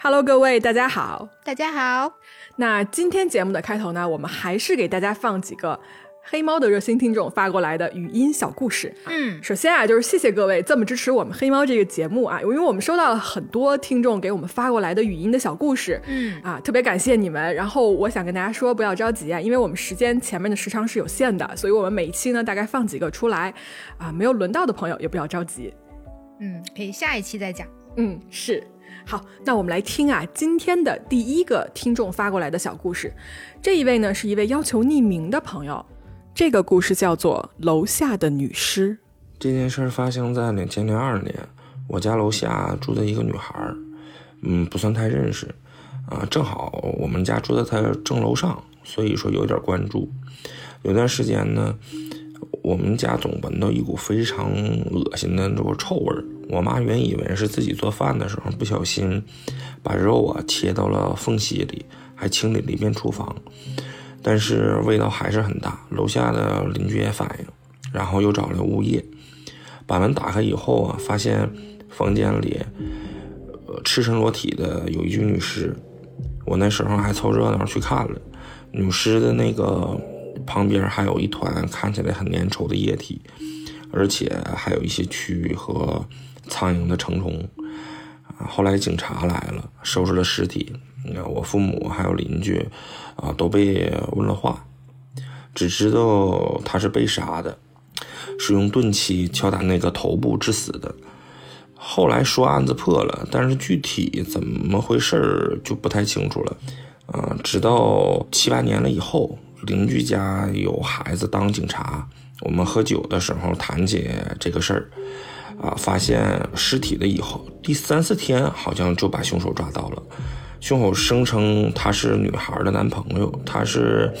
Hello，各位，大家好。大家好。那今天节目的开头呢，我们还是给大家放几个黑猫的热心听众发过来的语音小故事。嗯，首先啊，就是谢谢各位这么支持我们黑猫这个节目啊，因为我们收到了很多听众给我们发过来的语音的小故事。嗯啊，特别感谢你们。然后我想跟大家说，不要着急啊，因为我们时间前面的时长是有限的，所以我们每一期呢大概放几个出来啊，没有轮到的朋友也不要着急。嗯，可以下一期再讲。嗯，是。好，那我们来听啊，今天的第一个听众发过来的小故事。这一位呢，是一位要求匿名的朋友。这个故事叫做《楼下的女尸》。这件事发生在两千零二年，我家楼下住的一个女孩，嗯，不算太认识，啊，正好我们家住在她正楼上，所以说有点关注。有段时间呢，我们家总闻到一股非常恶心的那种臭味儿。我妈原以为是自己做饭的时候不小心把肉啊切到了缝隙里，还清理了一遍厨房，但是味道还是很大。楼下的邻居也反映，然后又找了物业，把门打开以后啊，发现房间里呃赤身裸体的有一具女尸。我那时候还凑热闹去看了，女尸的那个旁边还有一团看起来很粘稠的液体，而且还有一些蛆和。苍蝇的成虫，啊，后来警察来了，收拾了尸体。我父母还有邻居，啊，都被问了话，只知道他是被杀的，是用钝器敲打那个头部致死的。后来说案子破了，但是具体怎么回事就不太清楚了。啊，直到七八年了以后，邻居家有孩子当警察，我们喝酒的时候谈起这个事儿。啊！发现尸体的以后，第三四天好像就把凶手抓到了。凶手声称他是女孩的男朋友，他是，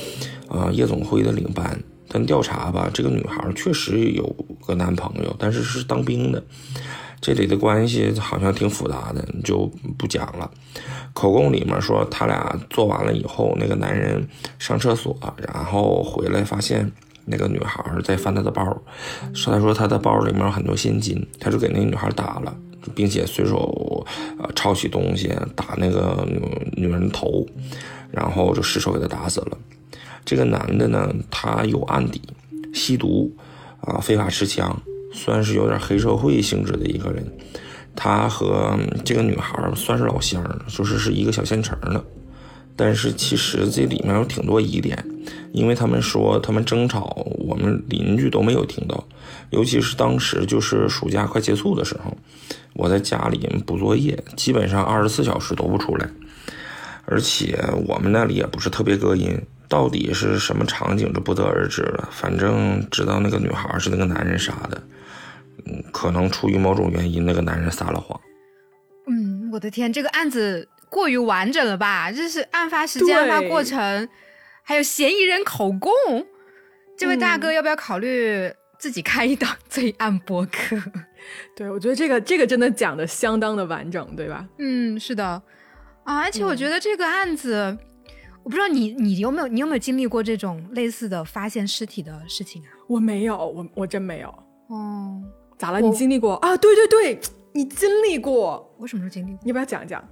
呃，夜总会的领班。但调查吧，这个女孩确实有个男朋友，但是是当兵的。这里的关系好像挺复杂的，就不讲了。口供里面说，他俩做完了以后，那个男人上厕所，然后回来发现。那个女孩在翻他的包，说他说他的包里面有很多现金，他就给那女孩打了，并且随手呃抄起东西打那个女女人头，然后就失手给她打死了。这个男的呢，他有案底，吸毒啊，非法持枪，算是有点黑社会性质的一个人。他和这个女孩算是老乡，就是是一个小县城的。但是其实这里面有挺多疑点，因为他们说他们争吵，我们邻居都没有听到，尤其是当时就是暑假快结束的时候，我在家里补作业，基本上二十四小时都不出来，而且我们那里也不是特别隔音，到底是什么场景就不得而知了。反正知道那个女孩是那个男人杀的，可能出于某种原因，那个男人撒了谎。嗯，我的天，这个案子。过于完整了吧？这是案发时间、案发过程，还有嫌疑人口供。这位大哥要不要考虑自己开一档罪案博客？对，我觉得这个这个真的讲的相当的完整，对吧？嗯，是的啊，而且我觉得这个案子，我不知道你你有没有你有没有经历过这种类似的发现尸体的事情啊？我没有，我我真没有。哦，咋了？你经历过啊？对对对，你经历过。我什么时候经历过？你要不要讲一讲？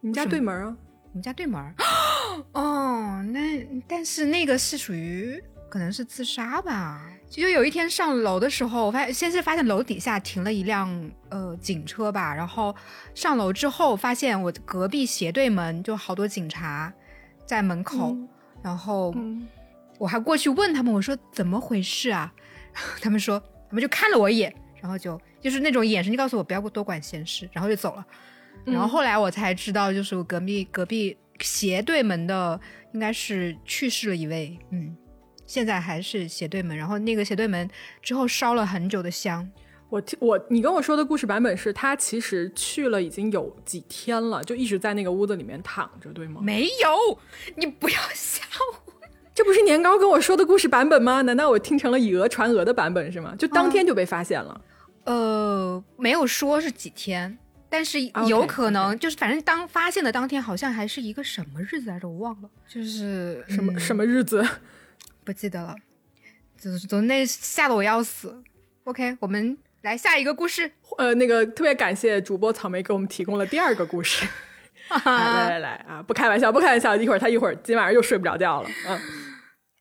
你们家对门啊？我们家对门。哦，那但是那个是属于可能是自杀吧。就有一天上楼的时候，我发现先是发现楼底下停了一辆呃警车吧，然后上楼之后发现我隔壁斜对门就好多警察在门口，然后我还过去问他们，我说怎么回事啊？他们说他们就看了我一眼，然后就就是那种眼神就告诉我不要多管闲事，然后就走了。然后后来我才知道，就是我隔壁隔壁斜对门的应该是去世了一位，嗯，现在还是斜对门。然后那个斜对门之后烧了很久的香。我我你跟我说的故事版本是他其实去了已经有几天了，就一直在那个屋子里面躺着，对吗？没有，你不要吓我。这不是年糕跟我说的故事版本吗？难道我听成了以讹传讹的版本是吗？就当天就被发现了？呃，没有说是几天。但是有可能就是，反正当发现的当天，好像还是一个什么日子来着，我忘了，就是什么什么日子，不记得了。总总那吓得我要死。OK，我们来下一个故事。呃，那个特别感谢主播草莓给我们提供了第二个故事。来来来啊，不开玩笑，不开玩笑，一会儿他一会儿今晚上又睡不着觉了。嗯，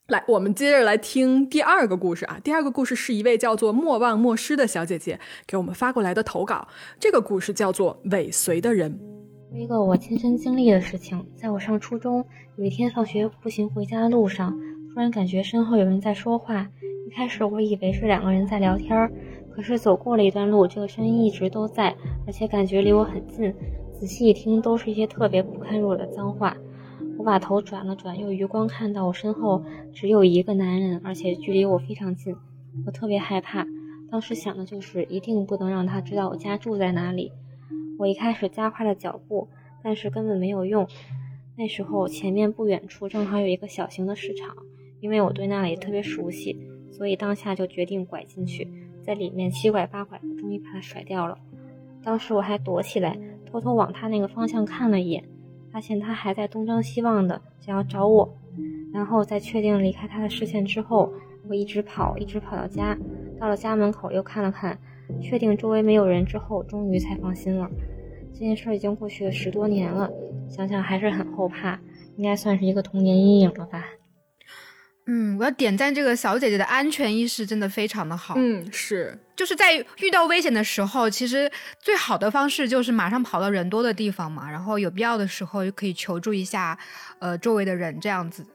来，我们接着来听第二个故事啊。第二个故事是一位叫做莫忘莫失的小姐姐给我们发过来的投稿。这个故事叫做《尾随的人》。一个我亲身经历的事情，在我上初中有一天放学步行回家的路上，突然感觉身后有人在说话。一开始我以为是两个人在聊天，可是走过了一段路，这个声音一直都在，而且感觉离我很近。仔细一听，都是一些特别不堪入耳的脏话。我把头转了转，用余光看到我身后只有一个男人，而且距离我非常近。我特别害怕，当时想的就是一定不能让他知道我家住在哪里。我一开始加快了脚步，但是根本没有用。那时候前面不远处正好有一个小型的市场，因为我对那里特别熟悉，所以当下就决定拐进去，在里面七拐八拐的，终于把他甩掉了。当时我还躲起来，偷偷往他那个方向看了一眼，发现他还在东张西望的，想要找我。然后在确定离开他的视线之后，我一直跑，一直跑到家，到了家门口又看了看。确定周围没有人之后，终于才放心了。这件事已经过去了十多年了，想想还是很后怕，应该算是一个童年阴影了吧。嗯，我要点赞这个小姐姐的安全意识，真的非常的好。嗯，是，就是在遇到危险的时候，其实最好的方式就是马上跑到人多的地方嘛，然后有必要的时候就可以求助一下，呃，周围的人这样子。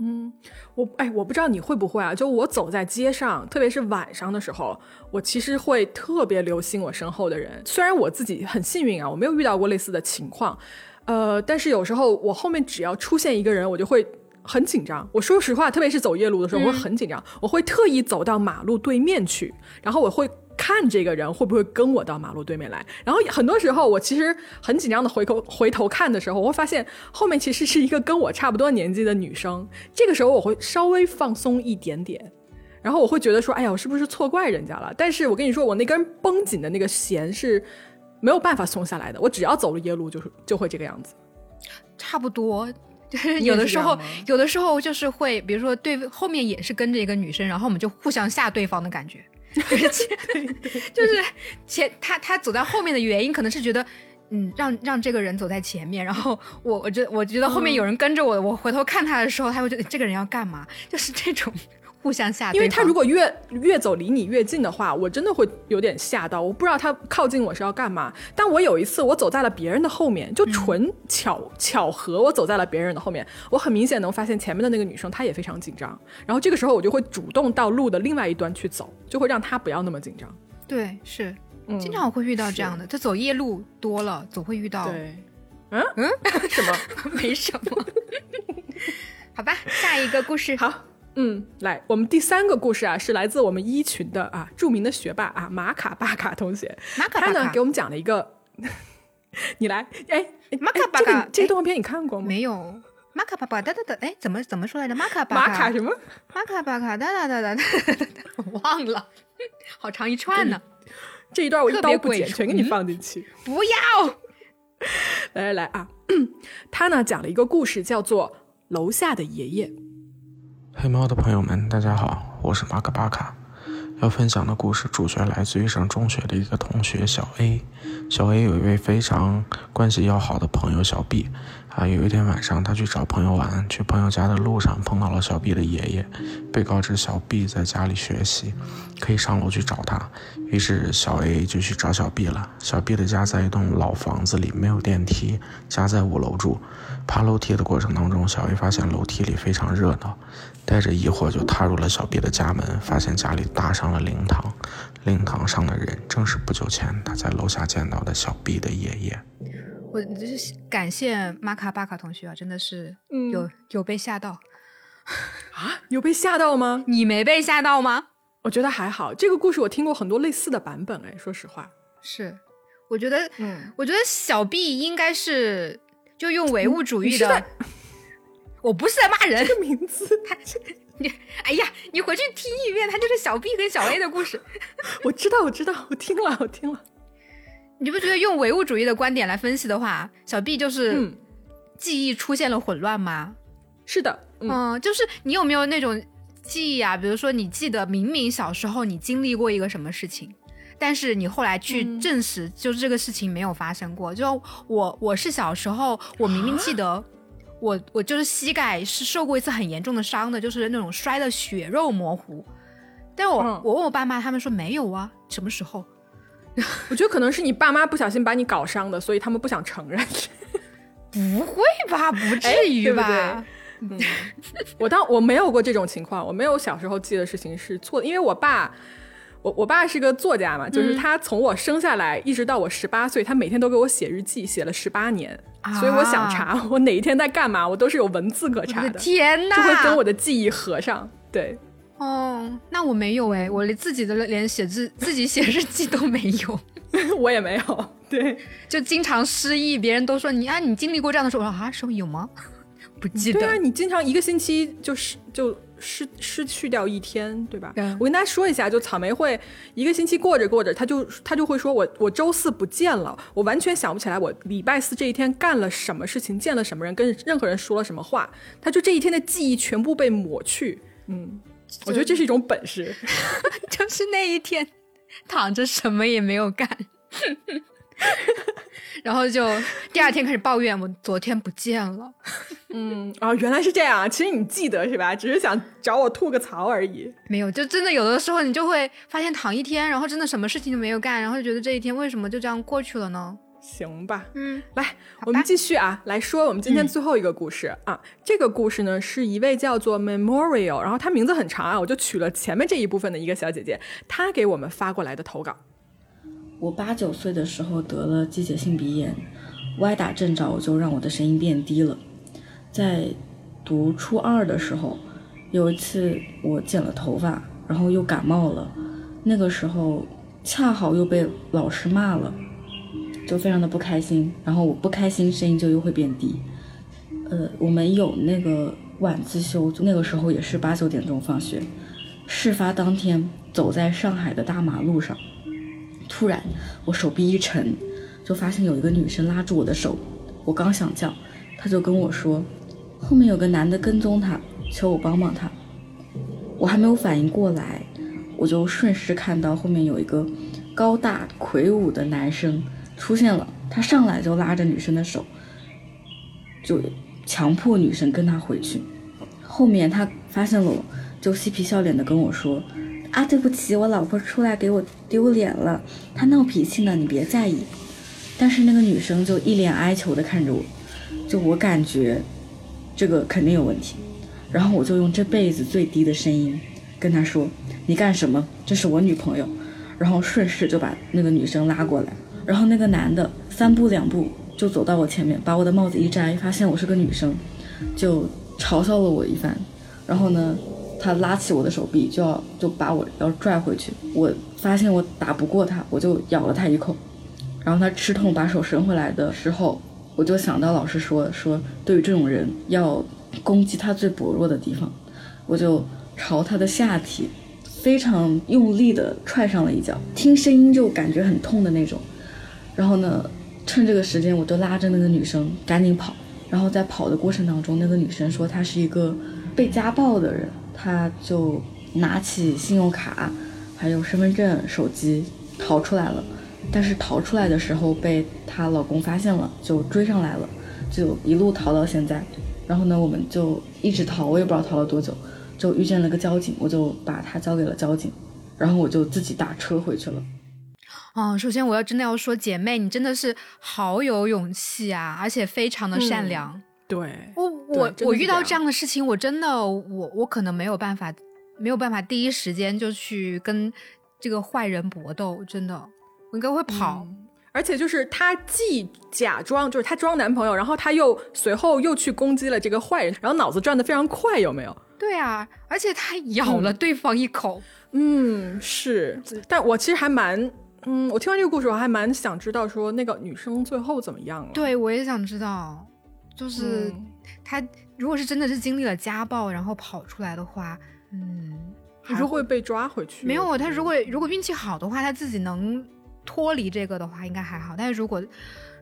嗯，我哎，我不知道你会不会啊？就我走在街上，特别是晚上的时候，我其实会特别留心我身后的人。虽然我自己很幸运啊，我没有遇到过类似的情况，呃，但是有时候我后面只要出现一个人，我就会很紧张。我说实话，特别是走夜路的时候，我会很紧张，我会特意走到马路对面去，然后我会。看这个人会不会跟我到马路对面来？然后很多时候我其实很紧张的回头回头看的时候，我会发现后面其实是一个跟我差不多年纪的女生。这个时候我会稍微放松一点点，然后我会觉得说：“哎呀，我是不是错怪人家了？”但是我跟你说，我那根绷紧的那个弦是没有办法松下来的。我只要走了夜路，就是就会这个样子。差不多，就是 有的时候，有的时候就是会，比如说对后面也是跟着一个女生，然后我们就互相吓对方的感觉。就是前他他走在后面的原因，可能是觉得，嗯，让让这个人走在前面，然后我我觉我觉得后面有人跟着我，我回头看他的时候，他会觉得这个人要干嘛？就是这种。互相吓，因为他如果越越走离你越近的话，我真的会有点吓到。我不知道他靠近我是要干嘛。但我有一次我走在了别人的后面，就纯巧巧合，我走在了别人的后面，我很明显能发现前面的那个女生她也非常紧张。然后这个时候我就会主动到路的另外一端去走，就会让她不要那么紧张。对，是，经常我会遇到这样的。他走夜路多了，总会遇到。对，嗯嗯，什么？没什么。好吧，下一个故事。好。嗯，来，我们第三个故事啊，是来自我们一群的啊著名的学霸啊马卡巴卡同学。马卡巴卡他呢给我们讲了一个，你来，哎，马卡巴卡这个动画片你看过吗？没有。马卡巴巴哒哒哒，哎，怎么怎么说来着？马卡巴卡马卡什么？马卡巴卡哒哒哒哒哒哒，忘了，好长一串呢。这一段我一刀不剪，全给你放进去。不要。来来来啊，他呢讲了一个故事，叫做《楼下的爷爷》。黑猫的朋友们，大家好，我是马可巴卡。要分享的故事主角来自于上中学的一个同学小 A。小 A 有一位非常关系要好的朋友小 B。啊，有一天晚上，他去找朋友玩，去朋友家的路上碰到了小 B 的爷爷，被告知小 B 在家里学习，可以上楼去找他。于是小 A 就去找小 B 了。小 B 的家在一栋老房子里，没有电梯，家在五楼住。爬楼梯的过程当中，小 A 发现楼梯里非常热闹，带着疑惑就踏入了小 B 的家门，发现家里搭上了灵堂，灵堂上的人正是不久前他在楼下见到的小 B 的爷爷。我就是感谢玛卡巴卡同学啊，真的是有有被吓到啊？有被吓到吗？你没被吓到吗？我觉得还好，这个故事我听过很多类似的版本，哎，说实话，是，我觉得，嗯，我觉得小 B 应该是。就用唯物主义的，我不是在骂人。这个名字，他你，哎呀，你回去听一遍，他就是小 B 跟小 A 的故事。我知道，我知道，我听了，我听了。你不觉得用唯物主义的观点来分析的话，小 B 就是记忆出现了混乱吗？是的，嗯，就是你有没有那种记忆啊？比如说，你记得明明小时候你经历过一个什么事情，但是你后来去嗯证实，就是这个事情没有发生过。就我我是小时候，我明明记得。我我就是膝盖是受过一次很严重的伤的，就是那种摔的血肉模糊。但我、嗯我问我爸妈，他们说没有啊，什么时候？我觉得可能是你爸妈不小心把你搞伤的，所以他们不想承认。不会吧？不至于对不吧？对 我当我没有过这种情况，我没有小时候记的事情是错的，因为我爸，我我爸是个作家嘛，就是他从我生下来一直到我十八岁，他每天都给我写日记，写了十八年，所以我想查我哪一天在干嘛，我都是有文字可查的，天哪！就会跟我的记忆合上。对，哦，那我没有哎，我连自己的连写字自己写日记都没有，我也没有。对，就经常失忆，别人都说你啊，你经历过这样的时候，我说啊，什么有吗？不记对啊，得。你经常一个星期就是就失失去掉一天，对吧？对我跟大家说一下，就草莓会一个星期过着过着，他就他就会说我我周四不见了，我完全想不起来我礼拜四这一天干了什么事情，见了什么人，跟任何人说了什么话，他就这一天的记忆全部被抹去。嗯，我觉得这是一种本事。就是那一天躺着什么也没有干，然后就第二天开始抱怨，我昨天不见了。嗯啊，原来是这样啊！其实你记得是吧？只是想找我吐个槽而已。没有，就真的有的时候你就会发现躺一天，然后真的什么事情都没有干，然后就觉得这一天为什么就这样过去了呢？行吧，嗯，来，我们继续啊，来说我们今天最后一个故事、啊。这个故事呢，是一位叫做 Memorial，然后她名字很长啊，我就取了前面这一部分的一个小姐姐，她给我们发过来的投稿。我八九岁的时候得了季节性鼻炎，歪打正着就让我的声音变低了。在读初二的时候，有一次我剪了头发，然后又感冒了，那个时候恰好又被老师骂了，就非常的不开心。然后我不开心，声音就又会变低。呃，我们有那个晚自修，就那个时候也是八九点钟放学。事发当天，走在上海的大马路上。突然，我手臂一沉，就发现有一个女生拉住我的手。我刚想叫，她就跟我说，后面有个男的跟踪她，求我帮帮他。我还没有反应过来，我就顺势看到后面有一个高大魁梧的男生出现了，他上来就拉着女生的手，就强迫女生跟他回去。后面他发现了我，就嬉皮笑脸的跟我说。啊，对不起，我老婆出来给我丢脸了，她闹脾气呢，你别在意。但是那个女生就一脸哀求的看着我，就我感觉这个肯定有问题。然后我就用这辈子最低的声音跟她说：“你干什么？这是我女朋友。”然后顺势就把那个女生拉过来。然后那个男的三步两步就走到我前面，把我的帽子一摘，发现我是个女生，就嘲笑了我一番。然后呢？他拉起我的手臂，就要就把我要拽回去。我发现我打不过他，我就咬了他一口。然后他吃痛把手伸回来的时候，我就想到老师说说，对于这种人要攻击他最薄弱的地方。我就朝他的下体非常用力的踹上了一脚，听声音就感觉很痛的那种。然后呢，趁这个时间，我就拉着那个女生赶紧跑。然后在跑的过程当中，那个女生说她是一个被家暴的人。她就拿起信用卡，还有身份证、手机逃出来了，但是逃出来的时候被她老公发现了，就追上来了，就一路逃到现在。然后呢，我们就一直逃，我也不知道逃了多久，就遇见了个交警，我就把他交给了交警，然后我就自己打车回去了。哦，首先我要真的要说，姐妹，你真的是好有勇气啊，而且非常的善良。嗯对，我我我遇到这样的事情，我真的我我可能没有办法，没有办法第一时间就去跟这个坏人搏斗，真的，我应该会跑。嗯而且就是他既假装就是他装男朋友，然后他又随后又去攻击了这个坏人，然后脑子转的非常快，有没有？对啊，而且他咬了对方一口。嗯，是。但我其实还蛮，嗯，我听完这个故事，我还蛮想知道说那个女生最后怎么样了。对，我也想知道，就是嗯他如果是真的是经历了家暴，然后跑出来的话，嗯，还是会被抓回去。没有，他如果如果运气好的话，他自己能脱离这个的话，应该还好。但是如果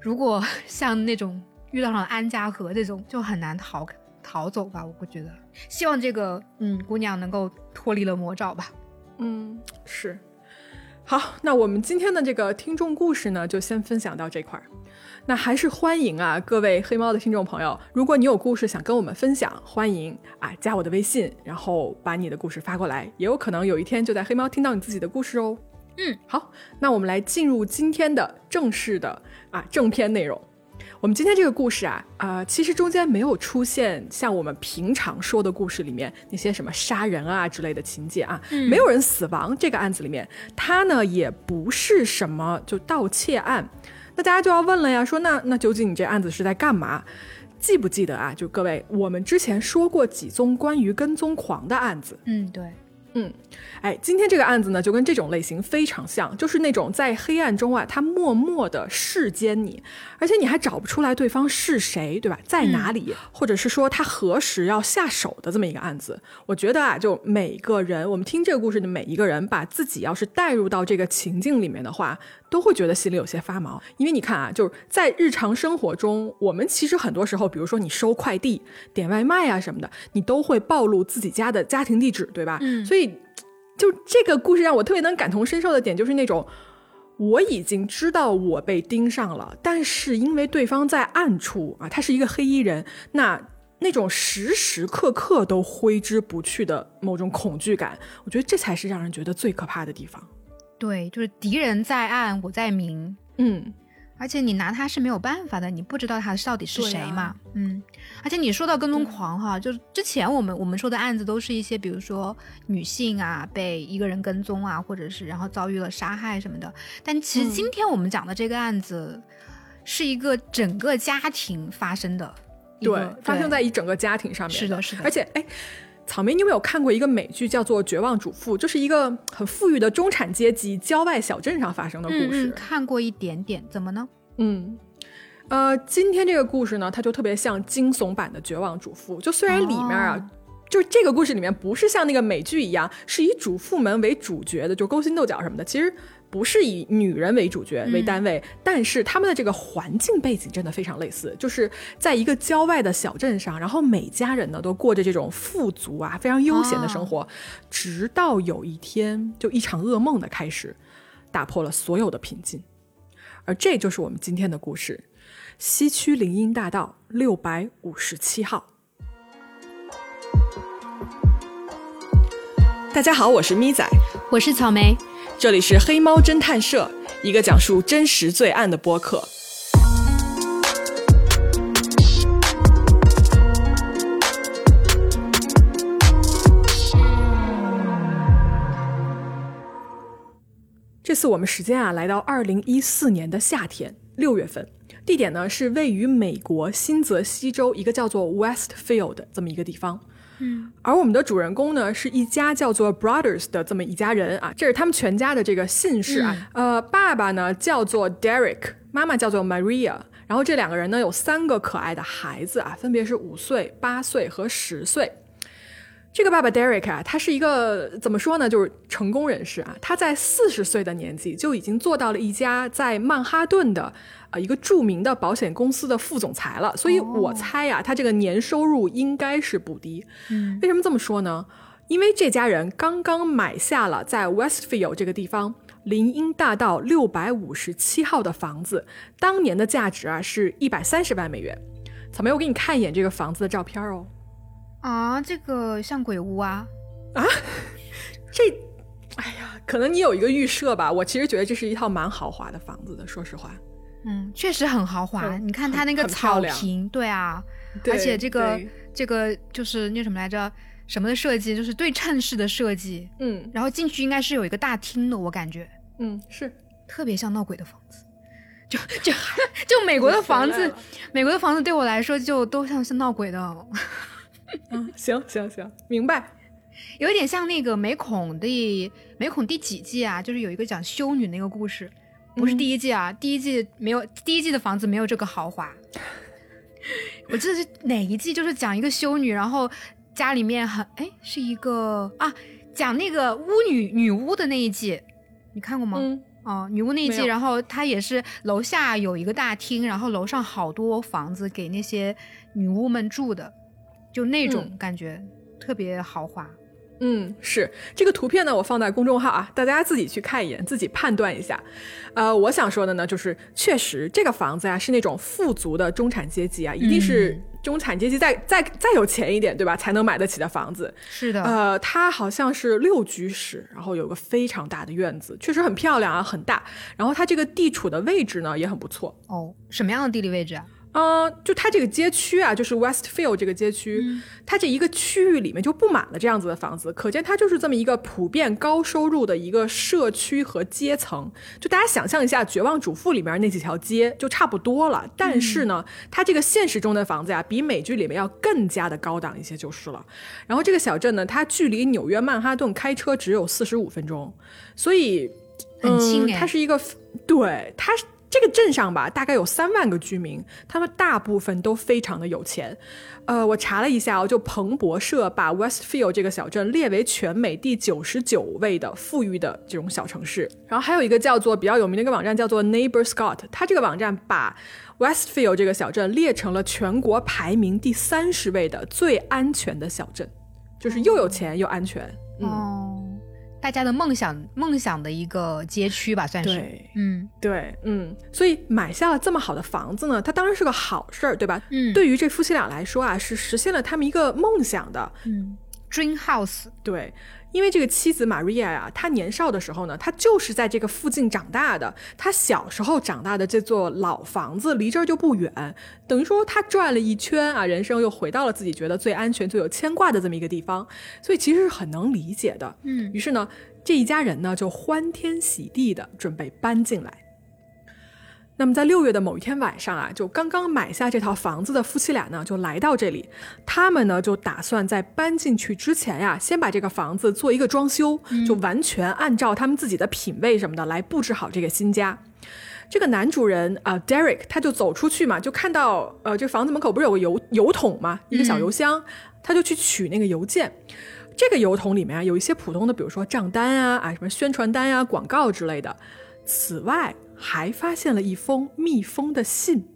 如果 像那种遇到了安家和这种，就很难逃逃走吧。我不觉得，希望这个嗯姑娘能够脱离了魔爪吧。嗯，是。好，那我们今天的这个听众故事呢，就先分享到这块儿。那还是欢迎啊，各位黑猫的听众朋友，如果你有故事想跟我们分享，欢迎啊加我的微信，然后把你的故事发过来，也有可能有一天就在黑猫听到你自己的故事哦。嗯，好，那我们来进入今天的正式的啊正片内容。我们今天这个故事啊，啊、其实中间没有出现像我们平常说的故事里面那些什么杀人啊之类的情节啊，没有人死亡。这个案子里面，它呢也不是什么就盗窃案。那大家就要问了呀，说那那究竟你这案子是在干嘛？记不记得啊？就各位，我们之前说过几宗关于跟踪狂的案子，嗯，对，哎，今天这个案子呢，就跟这种类型非常像，就是那种在黑暗中啊，他默默的视奸你，而且你还找不出来对方是谁，对吧？在哪里，或者是说他何时要下手的这么一个案子。我觉得啊，就每个人，我们听这个故事的每一个人，把自己要是带入到这个情境里面的话，都会觉得心里有些发毛。因为你看啊，就是在日常生活中，我们其实很多时候，比如说你收快递、点外卖啊什么的，你都会暴露自己家的家庭地址，对吧？嗯所以。就这个故事让我特别能感同身受的点，就是那种我已经知道我被盯上了，但是因为对方在暗处啊，他是一个黑衣人，那那种时时刻刻都挥之不去的某种恐惧感，我觉得这才是让人觉得最可怕的地方。对，就是敌人在暗，我在明，嗯，而且你拿他是没有办法的，你不知道他到底是谁嘛。嗯，而且你说到跟踪狂哈，就是之前我们我们说的案子都是一些，比如说女性啊被一个人跟踪啊，或者是然后遭遇了杀害什么的。但其实嗯今天我们讲的这个案子，是一个整个家庭发生的对，发生在一整个家庭上面。是的是的而且哎。草莓，你有没有看过一个美剧叫做《绝望主妇》？就是一个很富裕的中产阶级郊外小镇上发生的故事。嗯嗯，看过一点点，怎么呢？嗯，呃，今天这个故事呢，它就特别像惊悚版的《绝望主妇》。就虽然里面啊，哦就是这个故事里面不是像那个美剧一样，是以主妇们为主角的，就勾心斗角什么的，其实不是以女人为主角为单位，但是他们的这个环境背景真的非常类似，就是在一个郊外的小镇上，然后每家人呢都过着这种富足啊、非常悠闲的生活，直到有一天，就一场噩梦的开始，打破了所有的平静。而这就是我们今天的故事：西区林荫大道六百五十七号。大家好，我是咪仔，我是草莓，这里是黑猫侦探社，一个讲述真实罪案的播客。这次我们时间啊，来到二零一四年的夏天六月份，地点呢是位于美国新泽西州一个叫做 Westfield 的这么一个地方。嗯，而我们的主人公呢，是一家叫做 Brothers 的这么一家人啊，这是他们全家的这个姓氏啊。呃，爸爸呢叫做 Derek，妈妈叫做 Maria，然后这两个人呢有三个可爱的孩子啊，分别是五岁、八岁和十岁。这个爸爸 Derek 啊，他是一个怎么说呢，就是成功人士啊。他在四十岁的年纪就已经做到了一家在曼哈顿的呃一个著名的保险公司的副总裁了。所以我猜呀、他这个年收入应该是不低。嗯，为什么这么说呢？因为这家人刚刚买下了在 Westfield 这个地方林荫大道六百五十七号的房子，当年的价值啊是一百三十万美元。草莓，我给你看一眼这个房子的照片哦。啊，这个像鬼屋啊啊，这，哎呀，可能你有一个预设吧。我其实觉得这是一套蛮豪华的房子的，说实话。嗯，确实很豪华。嗯你看它那个草坪，对啊，对而且这个这个就是那什么来着，什么的设计，就是对称式的设计。嗯然后进去应该是有一个大厅的，我感觉嗯，是特别像闹鬼的房子。就就就美国的房子美国的房子对我来说就都像是闹鬼的，嗯，行行行，明白。有一点像那个美恐的美恐第几季啊？就是有一个讲修女那个故事，不是嗯第一季啊，第一季没有，第一季的房子没有这个豪华。我记得是哪一季，就是讲一个修女，然后家里面很哎是一个啊，讲那个巫女女巫的那一季，你看过吗？嗯哦，女巫那一季，然后她也是楼下有一个大厅，然后楼上好多房子给那些女巫们住的，就那种嗯感觉、特别豪华。嗯，是这个图片呢，我放在公众号啊，大家自己去看一眼，自己判断一下。呃，我想说的呢，就是确实这个房子啊，是那种富足的中产阶级啊，一定是中产阶级再再再有钱一点，对吧，才能买得起的房子。是的，呃，它好像是六居室，然后有个非常大的院子，确实很漂亮啊，很大。然后它这个地处的位置呢，也很不错。哦，什么样的地理位置啊？嗯，就它这个街区啊，就是 Westfield 这个街区，它这一个区域里面就布满了这样子的房子，可见它就是这么一个普遍高收入的一个社区和阶层。就大家想象一下，《绝望主妇》里面那几条街就差不多了。但是呢，它这个现实中的房子呀，比美剧里面要更加的高档一些就是了。然后这个小镇呢，它距离纽约曼哈顿开车只有四十五分钟，所以很近嗯，它是一个对它是。这个镇上吧，大概有三万个居民，他们大部分都非常的有钱。呃，我查了一下哦，就彭博社把 Westfield 这个小镇列为全美第九十九位的富裕的这种小城市。然后还有一个叫做比较有名的一个网站叫做 Neighbor Scott，它这个网站把 Westfield 这个小镇列成了全国排名第三十位的最安全的小镇，就是又有钱又安全。嗯、哦，大家的梦想梦想的一个街区吧，算是。对，嗯对，嗯，所以买下了这么好的房子呢，它当然是个好事儿，对吧？嗯，对于这夫妻俩来说啊，是实现了他们一个梦想的。嗯，Dream House。对，因为这个妻子玛瑞亚呀，她年少的时候呢，她就是在这个附近长大的。她小时候长大的这座老房子离这儿就不远，等于说她转了一圈啊，人生又回到了自己觉得最安全、最有牵挂的这么一个地方，所以其实是很能理解的。嗯于是呢，这一家人呢就欢天喜地的准备搬进来。那么在六月的某一天晚上啊，就刚刚买下这套房子的夫妻俩呢，就来到这里。他们呢就打算在搬进去之前呀，先把这个房子做一个装修，就完全按照他们自己的品味什么的来布置好这个新家。这个男主人啊、d e r e k 他就走出去嘛，就看到呃，这房子门口不是有个邮邮筒嘛，一个小邮箱，他就去取那个邮件。这个邮筒里面啊，有一些普通的，比如说账单啊、啊什么宣传单啊、广告之类的。此外，还发现了一封密封的信。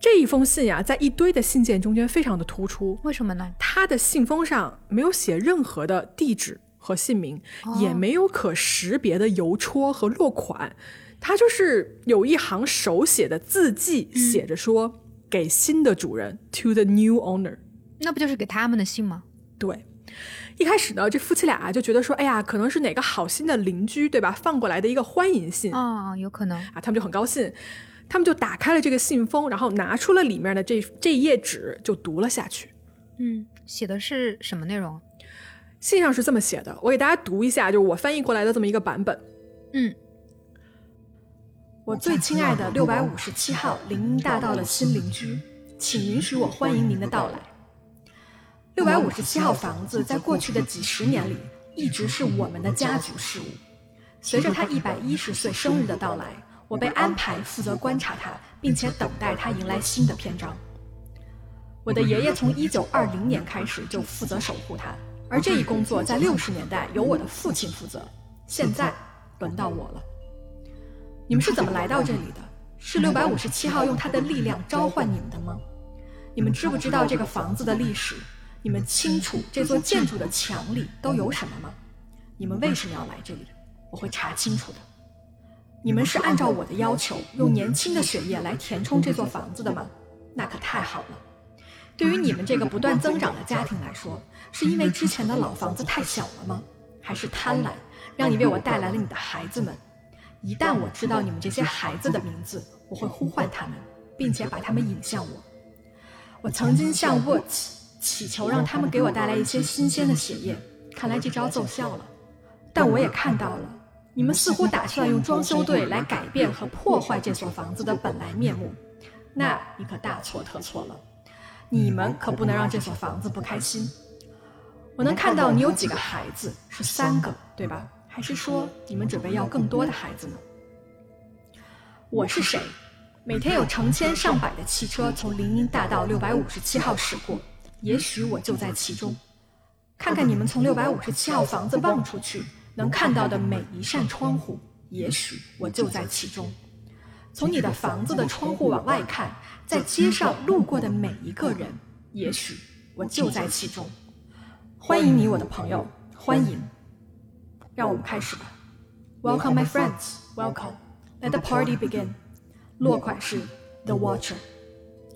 这一封信呀、在一堆的信件中间非常的突出。为什么呢？他的信封上没有写任何的地址和姓名，也没有可识别的邮戳和落款，他就是有一行手写的字迹，写着说、给新的主人 to the new owner。那不就是给他们的信吗？对，一开始呢，这夫妻俩啊就觉得说，哎呀，可能是哪个好心的邻居，对吧，放过来的一个欢迎信啊、有可能。啊，他们就很高兴，他们就打开了这个信封，然后拿出了里面的这这一页纸，就读了下去。嗯，写的是什么内容？信上是这么写的，我给大家读一下，就是我翻译过来的这么一个版本。嗯，我最亲爱的六百五十七号林荫大道的新邻居，请允许我欢迎您的到来。六百五十七号房子在过去的几十年里一直是我们的家族事务。随着他一百一十岁生日的到来，我被安排负责观察他，并且等待他迎来新的篇章。我的爷爷从一九二零年开始就负责守护他，而这一工作在六十年代由我的父亲负责，现在轮到我了。你们是怎么来到这里的？是六百五十七号用他的力量召唤你们的吗？你们知不知道这个房子的历史？你们清楚这座建筑的墙里都有什么吗？你们为什么要来这里？我会查清楚的。你们是按照我的要求，用年轻的血液来填充这座房子的吗？那可太好了。对于你们这个不断增长的家庭来说，是因为之前的老房子太小了吗？还是贪婪让你为我带来了你的孩子们？一旦我知道你们这些孩子的名字，我会呼唤他们，并且把他们引向我。我曾经向 Woods 祈求让他们给我带来一些新鲜的血液，看来这招奏效了。但我也看到了，你们似乎打算用装修队来改变和破坏这所房子的本来面目。那你可大错特错了，你们可不能让这所房子不开心。我能看到你有几个孩子，是三个，对吧？还是说你们准备要更多的孩子呢？我是谁？每天有成千上百的汽车从林荫大道六百五十七号驶过，也许我就在其中。看看你们从六百五十七号房子望出去能看到的每一扇窗户，也许我就在其中。从你的房子的窗户往外看，在街上路过的每一个人，也许我就在其中。欢迎你，我的朋友，欢迎，让我们开始吧。Welcome, my friends. Welcome. Let the party begin. 落款是 The Watcher，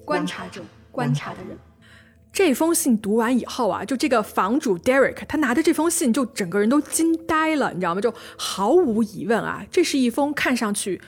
观察者，观察的人。这封信读完以后啊，就这个房主 Derek，他拿着这封信就整个人都惊呆了，你知道吗？就毫无疑问啊，这是一封看上去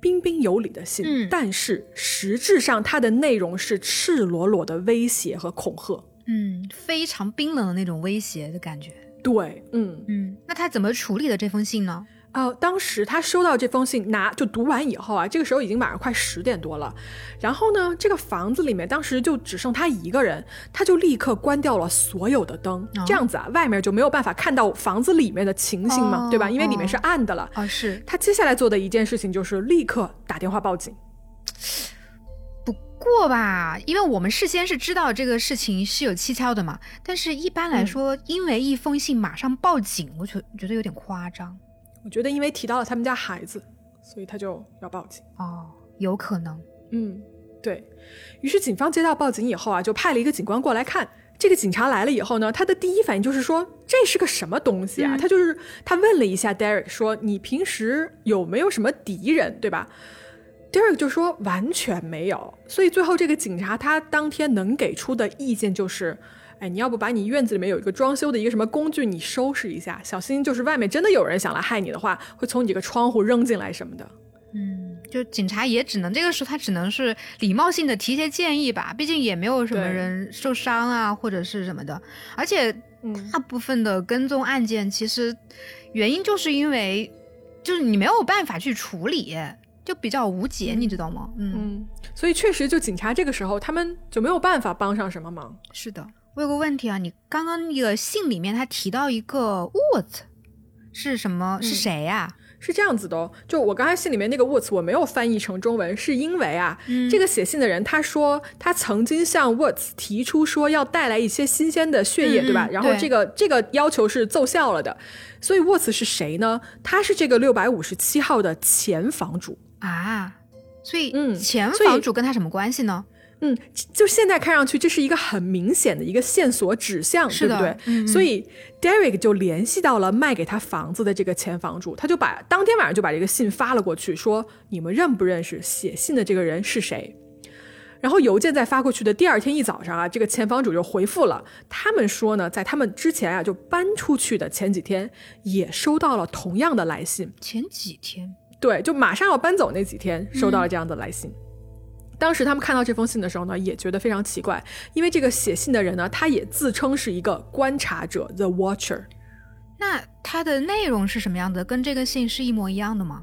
彬彬有礼的信，嗯但是实质上它的内容是赤裸裸的威胁和恐吓。嗯，非常冰冷的那种威胁的感觉。对，嗯，嗯，那他怎么处理的这封信呢？呃，当时他收到这封信，拿就读完以后啊，这个时候已经晚上快十点多了。然后呢，这个房子里面当时就只剩他一个人，他就立刻关掉了所有的灯，哦这样子啊，外面就没有办法看到房子里面的情形嘛，哦对吧？因为里面是暗的了。哦，是。他接下来做的一件事情就是立刻打电话报警。不过吧，因为我们事先是知道这个事情是有蹊跷的嘛，但是一般来说，因为一封信马上报警，我觉觉得有点夸张我觉得因为提到了他们家孩子，所以他就要报警。哦，有可能。嗯，对于是，警方接到报警以后啊，就派了一个警官过来看。这个警察来了以后呢，他的第一反应就是说这是个什么东西啊？嗯他就是他问了一下 Derek 说：“你平时有没有什么敌人，对吧？”Derek 就说完全没有。所以最后这个警察他当天能给出的意见就是。哎，你要不把你院子里面有一个装修的一个什么工具，你收拾一下，小心就是外面真的有人想来害你的话，会从你这个窗户扔进来什么的。嗯，就警察也只能这个时候他只能是礼貌性的提一些建议吧，毕竟也没有什么人受伤啊或者是什么的，而且嗯大部分的跟踪案件其实原因就是因为就是你没有办法去处理，就比较无解，你知道吗？嗯，嗯，所以确实，就警察这个时候，他们就没有办法帮上什么忙。是的。我有个问题啊，你刚刚那个信里面他提到一个 Woods 是什么？是谁呀、是这样子的哦，就我刚才信里面那个 Woods 我没有翻译成中文，是因为啊，嗯这个写信的人他说他曾经向 Woods 提出说要带来一些新鲜的血液，嗯对吧？嗯然后这个这个要求是奏效了的，所以 Woods 是谁呢？他是这个六百五十七号的前房主。啊？所以嗯前房主跟他什么关系呢？嗯，就现在看上去，这是一个很明显的一个线索指向，是对不对？所以 Derek 就联系到了卖给他房子的这个前房主，他就把当天晚上就把这个信发了过去，说你们认不认识写信的这个人是谁？然后邮件在发过去的第二天一早上啊，这个前房主就回复了，他们说呢，在他们之前啊就搬出去的前几天也收到了同样的来信，前几天对，就马上要搬走那几天收到了这样的来信。当时他们看到这封信的时候呢，也觉得非常奇怪，因为这个写信的人呢，他也自称是一个观察者 （The Watcher），那它的内容是什么样的？跟这个信是一模一样的吗？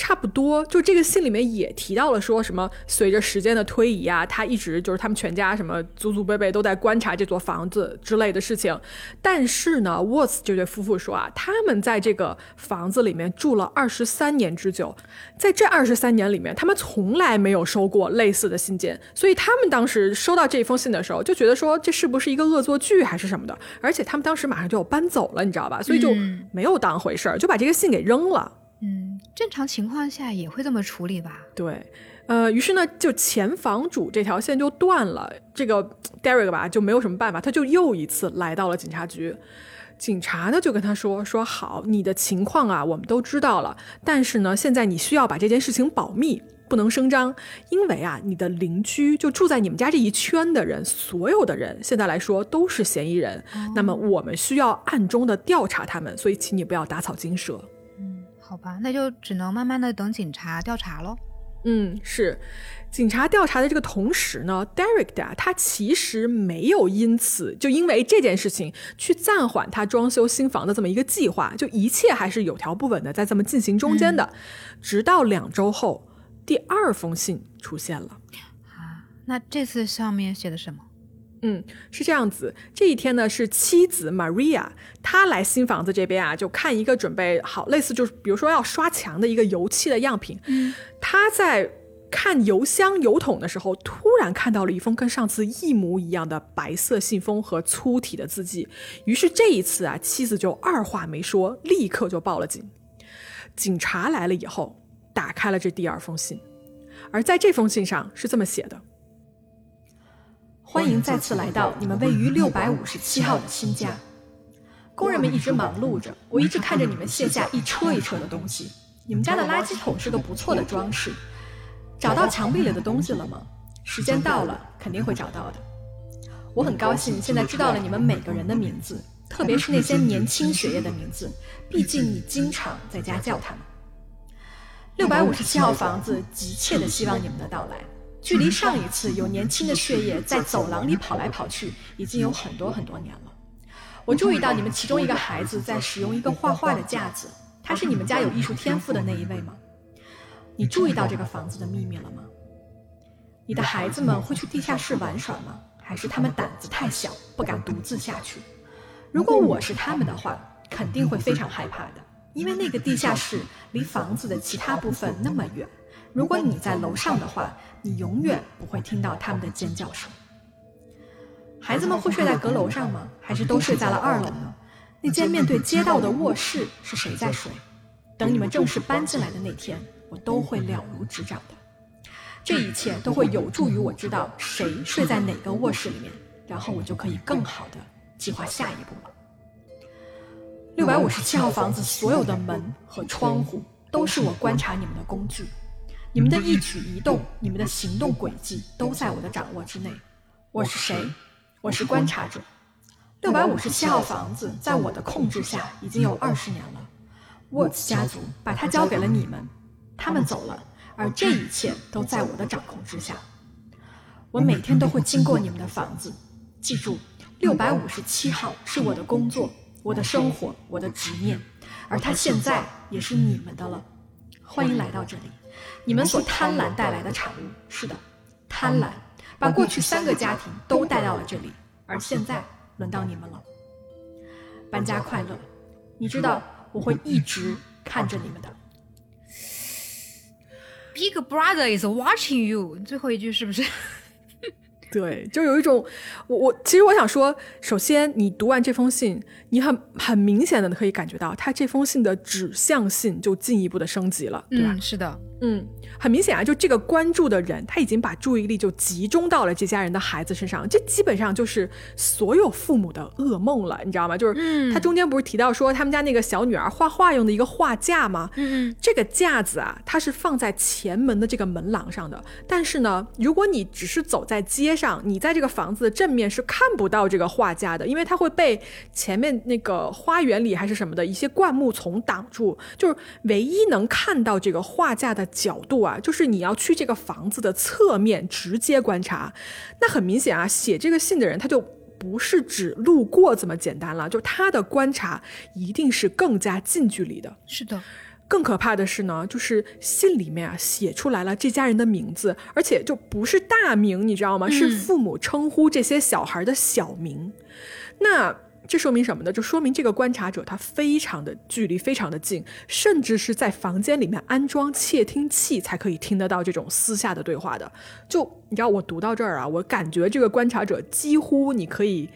差不多。就这个信里面也提到了说什么，随着时间的推移啊，他一直就是他们全家什么祖祖辈辈都在观察这座房子之类的事情。但是呢，Watts 这对夫妇说啊，他们在这个房子里面住了二十三年之久，在这二十三年里面，他们从来没有收过类似的信件，所以他们当时收到这封信的时候，就觉得说这是不是一个恶作剧还是什么的，而且他们当时马上就要搬走了，你知道吧？所以就嗯没有当回事儿，就把这个信给扔了。嗯，正常情况下也会这么处理吧？对，呃，于是呢，就前房主这条线就断了。这个 Derek 吧就没有什么办法，他就又一次来到了警察局。警察呢就跟他说：“说好，你的情况啊，我们都知道了，但是呢，现在你需要把这件事情保密，不能声张，因为啊，你的邻居就住在你们家这一圈的人，所有的人现在来说都是嫌疑人。那么我们需要暗中的调查他们，所以请你不要打草惊蛇。”嗯，好吧，那就只能慢慢的等警察调查喽。嗯，是。警察调查的这个同时呢，Derek 的啊他其实没有因此就因为这件事情去暂缓他装修新房的这么一个计划，就一切还是有条不紊的在这么进行中间的，直到两周后，第二封信出现了。啊，那这次上面写的什么？嗯，是这样子。这一天呢，是妻子 Maria，她来新房子这边啊，就看一个准备好类似就是比如说要刷墙的一个油漆的样品。嗯，她在看油箱油桶的时候，突然看到了一封跟上次一模一样的白色信封和粗体的字迹。于是这一次啊，妻子就二话没说，立刻就报了警。警察来了以后，打开了这第二封信，而在这封信上是这么写的。欢迎再次来到你们位于六百五十七号的新家。工人们一直忙碌着，我一直看着你们卸下一车一车的东西。你们家的垃圾桶是个不错的装饰。找到墙壁里的东西了吗？时间到了，肯定会找到的。我很高兴现在知道了你们每个人的名字，特别是那些年轻血液的名字，毕竟你经常在家叫他们。六百五十七号房子急切的希望你们的到来。距离上一次有年轻的血液在走廊里跑来跑去，已经有很多很多年了。我注意到你们其中一个孩子在使用一个画画的架子，他是你们家有艺术天赋的那一位吗？你注意到这个房子的秘密了吗？你的孩子们会去地下室玩耍吗？还是他们胆子太小，不敢独自下去？如果我是他们的话，肯定会非常害怕的，因为那个地下室离房子的其他部分那么远。如果你在楼上的话，你永远不会听到他们的尖叫声。孩子们会睡在阁楼上吗？还是都睡在了二楼呢？那间面对街道的卧室是谁在睡？等你们正式搬进来的那天，我都会了如指掌的。这一切都会有助于我知道谁睡在哪个卧室里面，然后我就可以更好的计划下一步了。六百五十七号房子所有的门和窗户都是我观察你们的工具。你们的一举一动，你们的行动轨迹都在我的掌握之内。我是谁？我是观察者。六百五十七号房子在我的控制下已经有二十年了。沃茨家族把它交给了你们，他们走了，而这一切都在我的掌控之下。我每天都会经过你们的房子，记住，六百五十七号是我的工作、我的生活、我的执念，而它现在也是你们的了。欢迎来到这里。你们所贪婪带来的产物，是的，贪婪把过去三个家庭都带到了这里，而现在轮到你们了。搬家快乐，你知道我会一直看着你们的。Big Brother is watching you，最后一句是不是？对，就有一种，我我其实我想说，首先你读完这封信，你很很明显的可以感觉到，他这封信的指向性就进一步的升级了，对吧？是的。嗯，很明显啊，就这个关注的人，他已经把注意力就集中到了这家人的孩子身上，这基本上就是所有父母的噩梦了，你知道吗？就是他中间不是提到说他们家那个小女儿画画用的一个画架吗？嗯这个架子啊，它是放在前门的这个门廊上的，但是呢，如果你只是走在街上，你在这个房子的正面是看不到这个画架的，因为它会被前面那个花园里还是什么的一些灌木丛挡住，就是唯一能看到这个画架的。角度啊，就是你要去这个房子的侧面直接观察，那很明显啊，写这个信的人他就不是只路过这么简单了，就他的观察一定是更加近距离的。是的，更可怕的是呢，就是信里面啊写出来了这家人的名字，而且就不是大名，你知道吗？是父母称呼这些小孩的小名，那。这说明什么呢？就说明这个观察者他非常的距离非常的近，甚至是在房间里面安装窃听器才可以听得到这种私下的对话的。就你知道，我读到这儿啊，我感觉这个观察者几乎你可以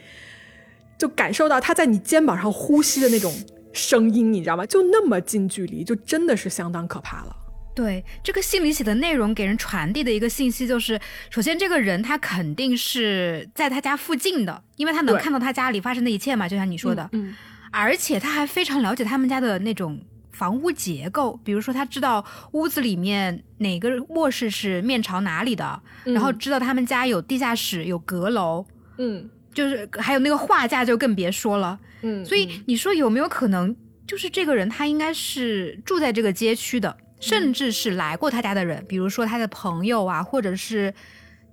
就感受到他在你肩膀上呼吸的那种声音，你知道吗？就那么近距离，就真的是相当可怕了。对这个信里写的内容，给人传递的一个信息就是：首先，这个人他肯定是在他家附近的，因为他能看到他家里发生的一切嘛，就像你说的。嗯。而且他还非常了解他们家的那种房屋结构，比如说他知道屋子里面哪个卧室是面朝哪里的，然后知道他们家有地下室、有阁楼。嗯。就是还有那个画架，就更别说了。嗯。所以你说有没有可能，就是这个人他应该是住在这个街区的？甚至是来过他家的人，比如说他的朋友啊，或者是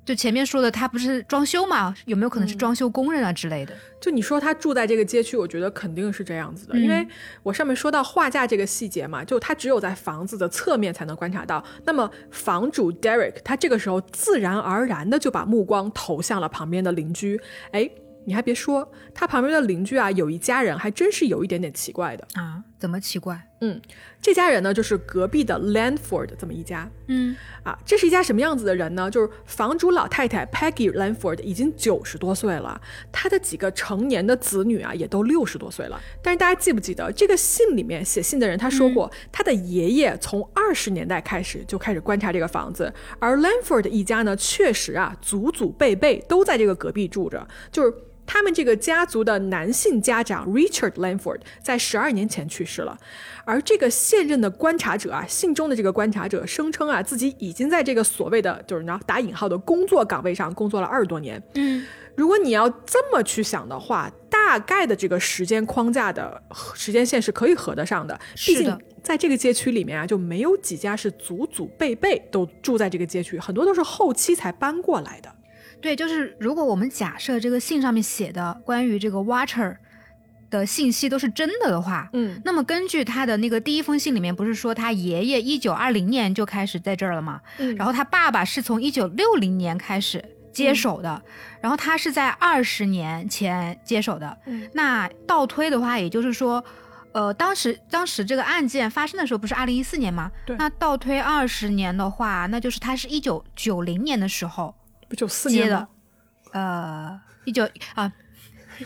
就前面说的他不是装修嘛，有没有可能是装修工人啊之类的？就你说他住在这个街区，我觉得肯定是这样子的，因为我上面说到画架这个细节嘛，就他只有在房子的侧面才能观察到。那么房主 Derek 他这个时候自然而然的就把目光投向了旁边的邻居，哎。你还别说，他旁边的邻居啊，有一家人还真是有一点点奇怪的啊？怎么奇怪？嗯，这家人呢，就是隔壁的 Landford 这么一家。嗯，啊，这是一家什么样子的人呢？就是房主老太太 Peggy Landford 已经九十多岁了，她的几个成年的子女啊，也都六十多岁了。但是大家记不记得，这个信里面写信的人他说过，他的爷爷从二十年代开始就开始观察这个房子，而 Landford 一家呢，确实啊，祖祖辈辈都在这个隔壁住着，就是。他们这个家族的男性家长 Richard Lanford 在十二年前去世了，而这个现任的观察者啊，信中的这个观察者声称啊，自己已经在这个所谓的就是呢打引号的工作岗位上工作了二十多年。嗯，如果你要这么去想的话，大概的这个时间框架的时间线是可以合得上的。毕竟在这个街区里面啊，就没有几家是祖祖辈辈都住在这个街区，很多都是后期才搬过来的。对，就是如果我们假设这个信上面写的关于这个 Watcher 的信息都是真的的话，嗯那么根据他的那个第一封信里面，不是说他爷爷一九二零年就开始在这儿了吗？嗯然后他爸爸是从一九六零年开始接手的，然后他是在二十年前接手的。嗯那倒推的话，也就是说，呃，当时当时这个案件发生的时候不是二零一四年吗？对那倒推二十年的话，那就是他是一九九零年的时候不九四年的呃，一九啊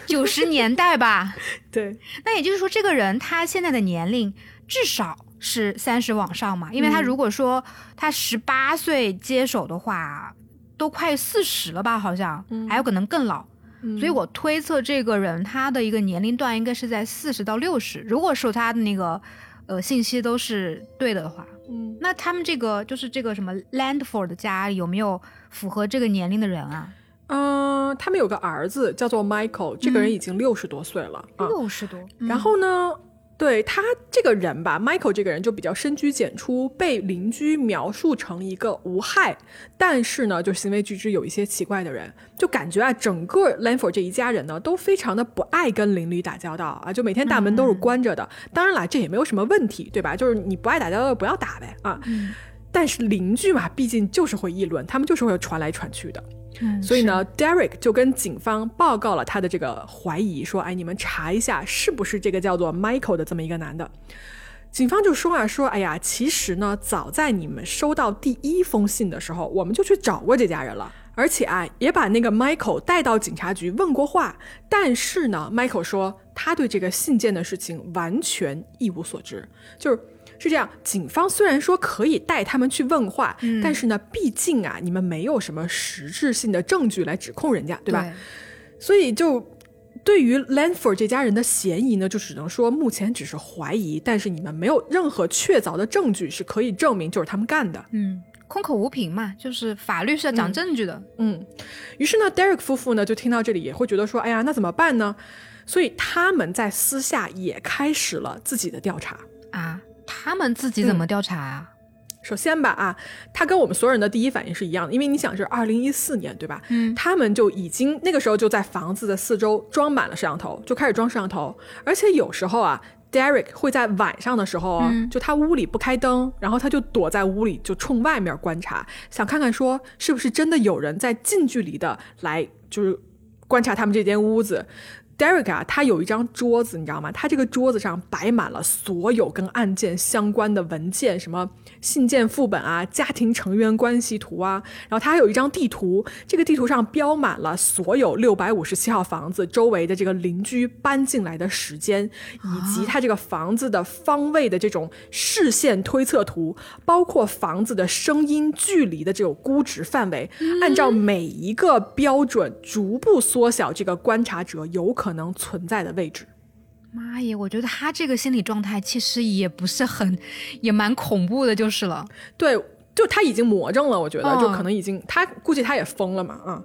九十年代吧。对，那也就是说，这个人他现在的年龄至少是三十往上嘛，因为他嗯如果说他十八岁接手的话，都快四十了吧，好像、嗯还有可能更老。嗯所以我推测这个人他的一个年龄段应该是在四十到六十。如果说他的那个呃信息都是对的话，嗯那他们这个就是这个什么 Landford 家有没有符合这个年龄的人啊？嗯、他们有个儿子叫做 Michael，这个人已经六十多岁了啊。六十多，然后呢，对他这个人吧，Michael 这个人就比较深居简出，被邻居描述成一个无害，但是呢，就行为举止有一些奇怪的人，就感觉啊，整个 Lanford 这一家人呢，都非常的不爱跟邻里打交道啊，就每天大门都是关着的。当然啦，这也没有什么问题，对吧？就是你不爱打交道，不要打呗啊。但是邻居嘛，毕竟就是会议论，他们就是会传来传去的。嗯所以呢，Derek 就跟警方报告了他的这个怀疑，说：“哎，你们查一下，是不是这个叫做 Michael 的这么一个男的？”警方就说啊，说：“哎呀，其实呢，早在你们收到第一封信的时候，我们就去找过这家人了，而且啊，也把那个 Michael 带到警察局问过话。但是呢，Michael 说他对这个信件的事情完全一无所知，就是。”是这样，警方虽然说可以带他们去问话，嗯但是呢，毕竟啊，你们没有什么实质性的证据来指控人家，对吧？所以就对于 Lanford 这家人的嫌疑呢，就只能说目前只是怀疑，但是你们没有任何确凿的证据是可以证明就是他们干的。嗯，空口无凭嘛，就是法律是要讲证据的。嗯，于是呢，Derek 夫妇呢就听到这里也会觉得说，哎呀，那怎么办呢？所以他们在私下也开始了自己的调查。啊，他们自己怎么调查啊？首先吧，啊，他跟我们所有人的第一反应是一样的，因为你想是二零一四年，对吧？嗯他们就已经那个时候就在房子的四周装满了摄像头，就开始装摄像头，而且有时候啊。Derek 会在晚上的时候啊，嗯就他屋里不开灯，然后他就躲在屋里，就冲外面观察，想看看说是不是真的有人在近距离的来就是观察他们这间屋子。Derek 啊，他有一张桌子，你知道吗？他这个桌子上摆满了所有跟案件相关的文件，什么信件副本啊、家庭成员关系图啊，然后他还有一张地图，这个地图上标满了所有六百五十七号房子周围的这个邻居搬进来的时间，以及他这个房子的方位的这种视线推测图，包括房子的声音距离的这种估值范围，按照每一个标准逐步缩小这个观察者有可能存在的位置。妈耶，我觉得他这个心理状态其实也不是很，也蛮恐怖的，就是了。对，就他已经魔怔了，我觉得、哦就可能已经他估计他也疯了嘛，啊、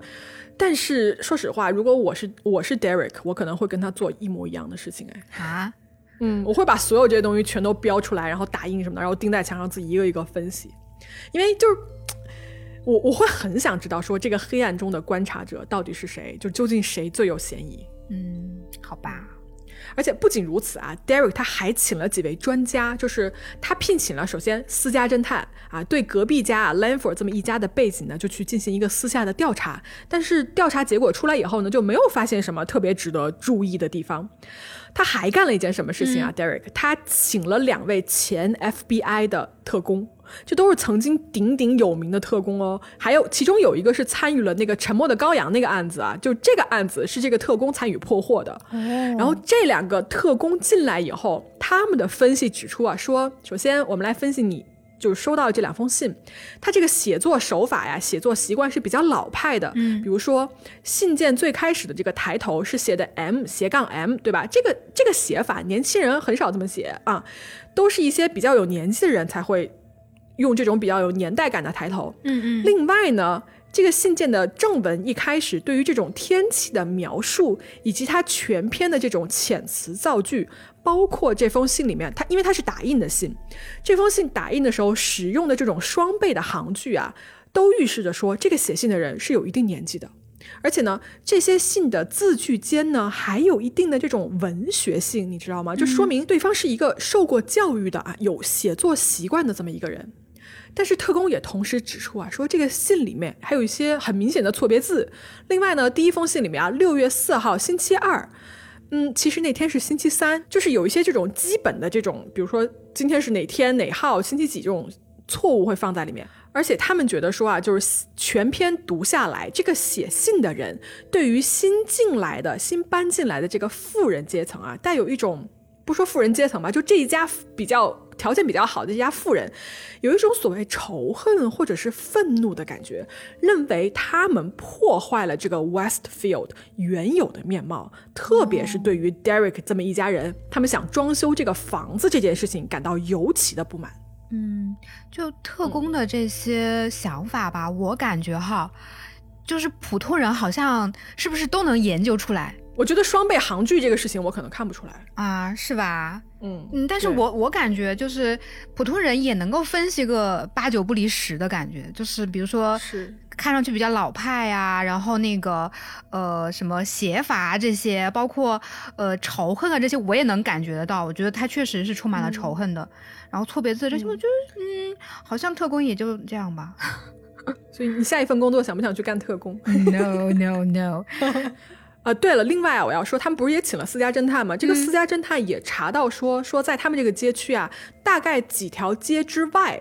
但是说实话，如果我是我是 Derek，我可能会跟他做一模一样的事情，哎，啊，嗯，我会把所有这些东西全都标出来，然后打印什么的，然后钉在墙上，自己一个一个分析，因为就是。我我会很想知道，说这个黑暗中的观察者到底是谁，就究竟谁最有嫌疑？嗯，好吧，而且不仅如此啊，Derek 他还请了几位专家，就是他聘请了首先私家侦探啊，对隔壁家啊 Lanford 这么一家的背景呢，就去进行一个私下的调查。但是调查结果出来以后呢，就没有发现什么特别值得注意的地方。他还干了一件什么事情啊、d e r e k 他请了两位前 FBI 的特工。这都是曾经鼎鼎有名的特工哦，还有其中有一个是参与了那个沉默的羔羊那个案子啊，就这个案子是这个特工参与破获的。然后这两个特工进来以后，他们的分析指出啊，说首先我们来分析你就是收到这两封信，他这个写作手法呀，写作习惯是比较老派的。嗯比如说信件最开始的这个抬头是写的 M 斜杠 M，对吧？这个这个写法，年轻人很少这么写啊，都是一些比较有年纪的人才会用这种比较有年代感的抬头。嗯嗯，另外呢，这个信件的正文一开始对于这种天气的描述，以及它全篇的这种遣词造句，包括这封信里面，它因为它是打印的信，这封信打印的时候使用的这种双倍的行距啊，都预示着说这个写信的人是有一定年纪的。而且呢，这些信的字句间呢，还有一定的这种文学性，你知道吗？就说明对方是一个受过教育的啊，有写作习惯的这么一个人。但是特工也同时指出啊，说这个信里面还有一些很明显的错别字。另外呢，第一封信里面啊，六月四号星期二，嗯，其实那天是星期三，就是有一些这种基本的这种，比如说今天是哪天哪号星期几这种错误会放在里面。而且他们觉得说啊，就是全篇读下来，这个写信的人对于新进来的、新搬进来的这个富人阶层啊，带有一种不说富人阶层吧，就这一家比较条件比较好的这家富人，有一种所谓仇恨或者是愤怒的感觉，认为他们破坏了这个 Westfield 原有的面貌，特别是对于 Derek 这么一家人，他们想装修这个房子这件事情感到尤其的不满。嗯，就特工的这些想法吧，我感觉哈，就是普通人好像是不是都能研究出来我觉得双倍行距这个事情，我可能看不出来。啊？是吧？嗯嗯，但是我我感觉就是普通人也能够分析个八九不离十的感觉，就是比如说是看上去比较老派呀、然后那个呃什么写法啊这些，包括呃仇恨啊这些，我也能感觉得到。我觉得他确实是充满了仇恨的。然后错别字这些，我觉得嗯，好像特工也就这样吧。所以你下一份工作想不想去干特工？no no no，呃，对了，另外啊，我要说，他们不是也请了私家侦探吗？这个私家侦探也查到说，说在他们这个街区啊，大概几条街之外，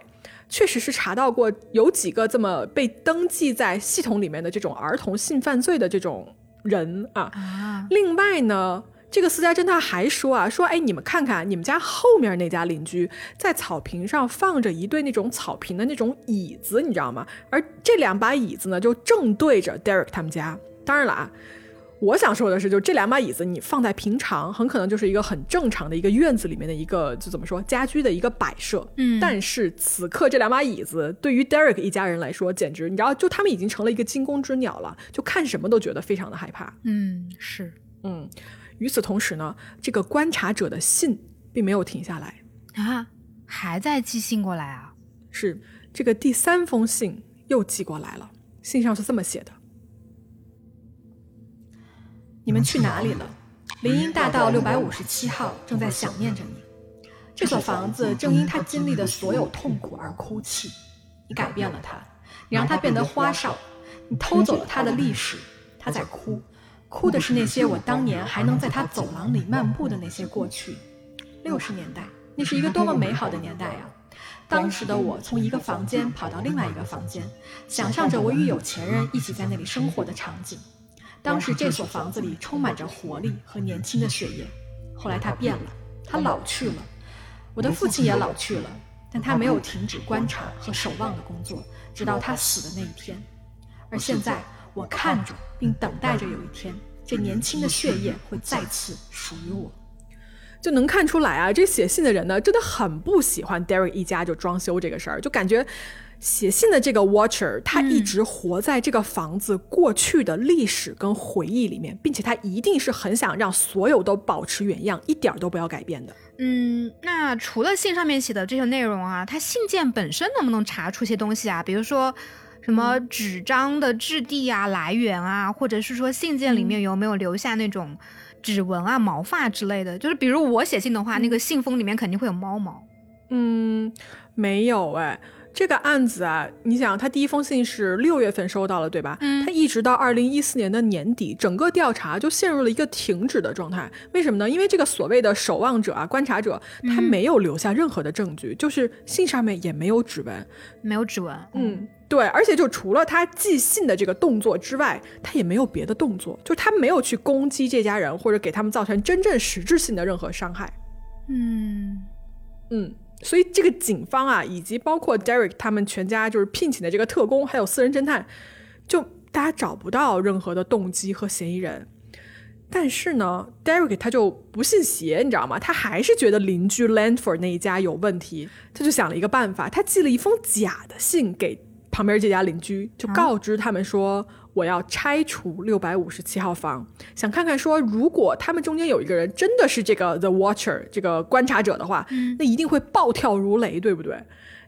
确实是查到过有几个这么被登记在系统里面的这种儿童性犯罪的这种人啊。啊，另外呢，这个私家侦探还说啊，说哎，你们看看你们家后面那家邻居在草坪上放着一对那种草坪的那种椅子，你知道吗？而这两把椅子呢，就正对着 Derek 他们家。当然了啊。我想说的是，就这两把椅子，你放在平常，很可能就是一个很正常的一个院子里面的一个，就怎么说，家居的一个摆设。嗯但是此刻这两把椅子对于 Derek 一家人来说，简直，你知道，就他们已经成了一个惊弓之鸟了，就看什么都觉得非常的害怕。嗯是嗯，与此同时呢，这个观察者的信并没有停下来，啊，还在寄信过来啊？是这个第三封信又寄过来了。信上是这么写的：你们去哪里了？林荫大道六百五十七号正在想念着你。这所房子正因他经历的所有痛苦而哭泣。你改变了他，你让他变得花哨，你偷走了他的历史。他在哭，哭的是那些我当年还能在他走廊里漫步的那些过去。六十年代，那是一个多么美好的年代啊！当时的我从一个房间跑到另外一个房间，想象着我与有钱人一起在那里生活的场景。当时这所房子里充满着活力和年轻的血液。后来他变了，他老去了。我的父亲也老去了，但他没有停止观察和守望的工作，直到他死的那一天。而现在，我看着并等待着有一天，这年轻的血液会再次属于我。就能看出来啊，这写信的人呢，真的很不喜欢 Derek 一家就装修这个事儿，就感觉写信的这个 Watcher 他一直活在这个房子过去的历史跟回忆里面，并且他一定是很想让所有都保持原样，一点都不要改变的。嗯，那除了信上面写的这些内容啊，他信件本身能不能查出些东西啊？比如说什么纸张的质地啊、来源啊，或者是说信件里面有没有留下那种指纹啊、毛发之类的？就是比如我写信的话，那个信封里面肯定会有猫毛。嗯，没有哎。这个案子啊，你想，他第一封信是六月份收到了，对吧？嗯他一直到二零一四年的年底，整个调查就陷入了一个停止的状态。为什么呢？因为这个所谓的守望者啊、观察者，他没有留下任何的证据，就是信上面也没有指纹。没有指纹，嗯，对，而且就除了他寄信的这个动作之外，他也没有别的动作，就是他没有去攻击这家人，或者给他们造成真正实质性的任何伤害。嗯嗯，所以这个警方啊，以及包括 Derek 他们全家就是聘请的这个特工，还有私人侦探，就大家找不到任何的动机和嫌疑人。但是呢，Derek 他就不信邪，你知道吗？他还是觉得邻居 Landford 那一家有问题，他就想了一个办法，他寄了一封假的信给旁边这家邻居，就告知他们说我要拆除六百五十七号房，想看看说如果他们中间有一个人真的是这个 The Watcher 这个观察者的话，那一定会暴跳如雷，对不对？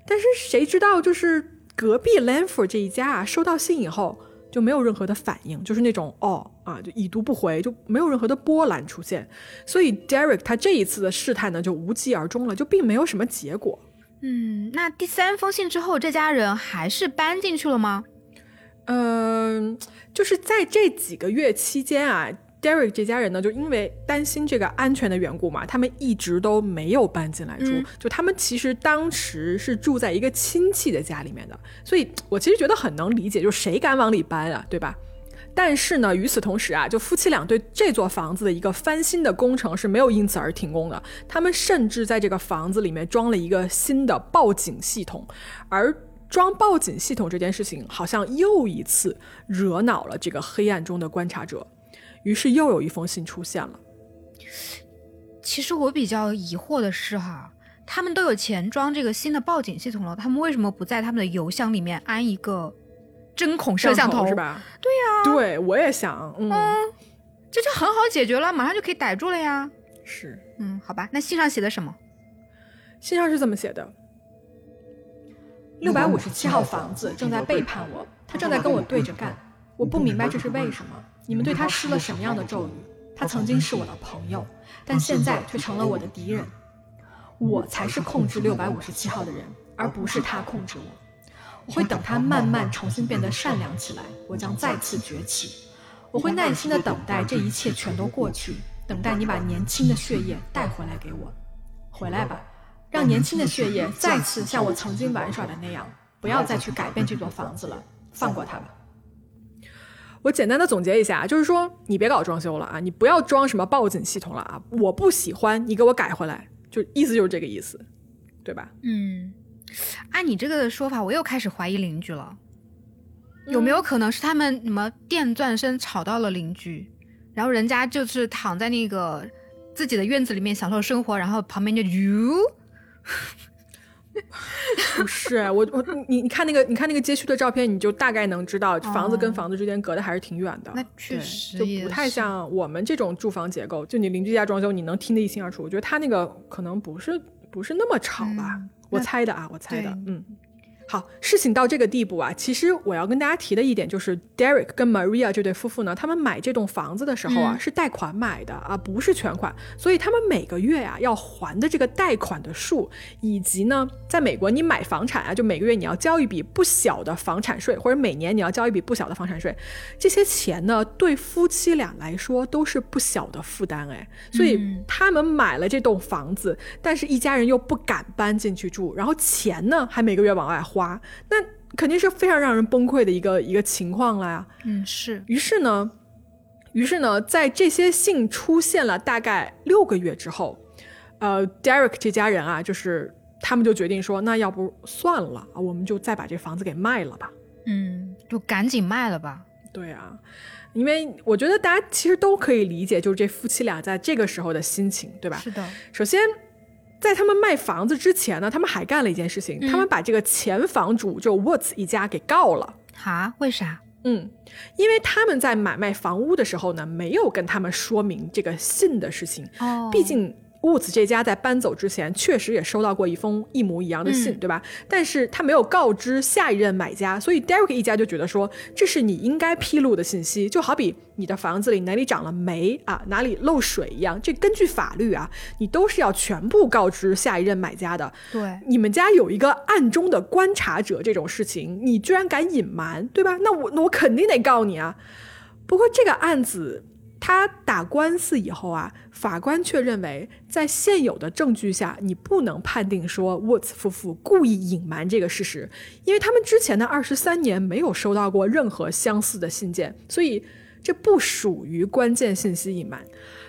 但是谁知道就是隔壁 Landford 这一家啊，收到信以后。就没有任何的反应，就是那种哦啊，就已读不回，就没有任何的波澜出现。所以 Derek 他这一次的试探呢，就无疾而终了，就并没有什么结果。嗯，那第三封信之后，这家人还是搬进去了吗？嗯，就是在这几个月期间啊。Derek 这家人呢，就因为担心这个安全的缘故嘛，他们一直都没有搬进来住。就他们其实当时是住在一个亲戚的家里面的，所以我其实觉得很能理解，就谁敢往里搬啊，对吧？但是呢，与此同时啊，就夫妻俩对这座房子的一个翻新的工程是没有因此而停工的。他们甚至在这个房子里面装了一个新的报警系统，而装报警系统这件事情，好像又一次惹恼了这个黑暗中的观察者。于是又有一封信出现了。其实我比较疑惑的是，哈，他们都有钱装这个新的报警系统了，他们为什么不在他们的邮箱里面安一个针孔摄像头？是吧？对呀，对我也想，嗯，这就很好解决了，马上就可以逮住了呀。是，嗯，好吧，那信上写的什么？信上是这么写的：六百五十七号房子正在背叛我，他正在跟我对着干，我不明白这是为什么。你们对他施了什么样的咒语？他曾经是我的朋友，但现在却成了我的敌人。我才是控制六百五十七号的人，而不是他控制我。我会等他慢慢重新变得善良起来，我将再次崛起。我会耐心的等待这一切全都过去，等待你把年轻的血液带回来给我。回来吧，让年轻的血液再次像我曾经玩耍的那样，不要再去改变这座房子了。放过他吧。我简单的总结一下，就是说你别搞装修了啊，你不要装什么报警系统了啊，我不喜欢，你给我改回来，就意思就是这个意思，对吧？嗯，按你这个说法，我又开始怀疑邻居了，有没有可能是他们什么电钻声吵到了邻居，然后人家就是躺在那个自己的院子里面享受生活，然后旁边就哟。不是我我你你看那个你看那个街区的照片，你就大概能知道房子跟房子之间隔的还是挺远的。那确实就不太像我们这种住房结构，就你邻居家装修，你能听得一清二楚。我觉得他那个可能不是不是那么吵吧，我猜的啊，我猜的，嗯。好，事情到这个地步啊，其实我要跟大家提的一点就是，Derek 跟 Maria 这对夫妇呢，他们买这栋房子的时候啊，是贷款买的啊，不是全款，所以他们每个月啊要还的这个贷款的数，以及呢，在美国你买房产啊，就每个月你要交一笔不小的房产税，或者每年你要交一笔不小的房产税，这些钱呢，对夫妻俩来说都是不小的负担哎，所以他们买了这栋房子，但是一家人又不敢搬进去住，然后钱呢还每个月往外花。那肯定是非常让人崩溃的一个一个情况了呀。嗯，是。于是呢，于是呢，在这些信出现了大概六个月之后，呃，Derek 这家人啊，就是他们就决定说，那要不算了啊，我们就再把这房子给卖了吧。嗯，就赶紧卖了吧。对啊，因为我觉得大家其实都可以理解，就是这夫妻俩在这个时候的心情，对吧？是的。首先。在他们卖房子之前呢，他们还干了一件事情，他们把这个前房主就 Woods 一家给告了。哈？为啥？嗯，因为他们在买卖房屋的时候呢，没有跟他们说明这个信的事情。哦，毕竟。沃兹这家在搬走之前，确实也收到过一封一模一样的信，对吧？但是他没有告知下一任买家，所以 Derek 一家就觉得说，这是你应该披露的信息，就好比你的房子里哪里长了霉啊，哪里漏水一样，这根据法律啊，你都是要全部告知下一任买家的。对，你们家有一个暗中的观察者，这种事情你居然敢隐瞒，对吧？那我那我肯定得告你啊。不过这个案子。他打官司以后啊，法官却认为，在现有的证据下，你不能判定说 Woods 夫妇故意隐瞒这个事实，因为他们之前的二十三年没有收到过任何相似的信件，所以这不属于关键信息隐瞒。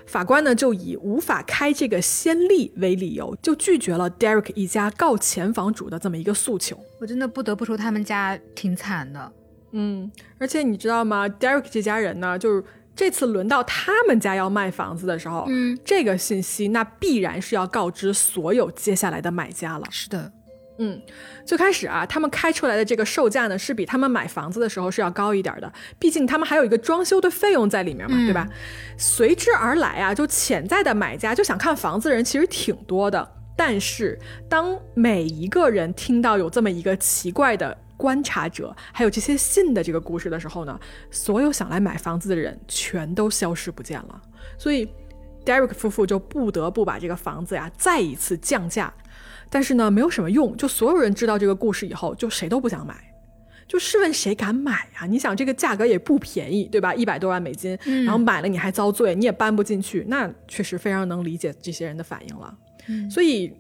法官呢就以无法开这个先例为理由，就拒绝了 Derek 一家告前房主的这么一个诉求。我真的不得不说，他们家挺惨的。嗯，而且你知道吗？Derek 这家人呢，就是这次轮到他们家要卖房子的时候，嗯，这个信息那必然是要告知所有接下来的买家了。是的，嗯，最开始啊，他们开出来的这个售价呢，是比他们买房子的时候是要高一点的，毕竟他们还有一个装修的费用在里面嘛，对吧？随之而来啊，就潜在的买家就想看房子的人其实挺多的，但是当每一个人听到有这么一个奇怪的。观察者还有这些信的这个故事的时候呢，所有想来买房子的人全都消失不见了。所以，Derek 夫妇就不得不把这个房子呀再一次降价。但是呢，没有什么用。就所有人知道这个故事以后，就谁都不想买。就试问谁敢买呀？你想这个价格也不便宜，对吧？一百多万美金，然后买了你还遭罪，你也搬不进去，那确实非常能理解这些人的反应了。所以。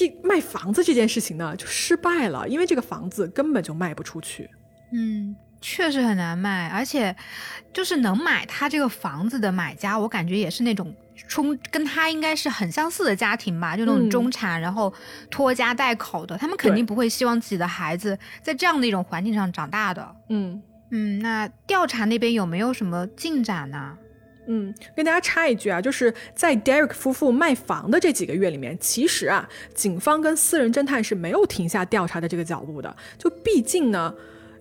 这卖房子这件事情呢，就失败了，因为这个房子根本就卖不出去。嗯，确实很难卖，而且就是能买他这个房子的买家，我感觉也是那种冲跟他应该是很相似的家庭吧，就那种中产，然后拖家带口的，他们肯定不会希望自己的孩子在这样的一种环境上长大的。嗯嗯，那调查那边有没有什么进展呢？嗯，跟大家插一句啊，就是在 Derek 夫妇卖房的这几个月里面，其实啊，警方跟私人侦探是没有停下调查的这个脚步的。就毕竟呢，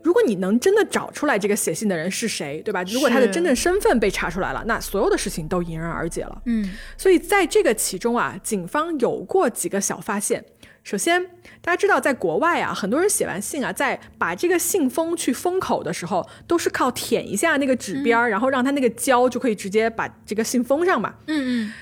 如果你能真的找出来这个写信的人是谁，对吧？如果他的真正身份被查出来了，那所有的事情都迎刃而解了。嗯，所以在这个其中啊，警方有过几个小发现。首先，大家知道，在国外啊，很多人写完信啊，在把这个信封去封口的时候，都是靠舔一下那个纸边儿，然后让它那个胶就可以直接把这个信封上嘛。嗯嗯。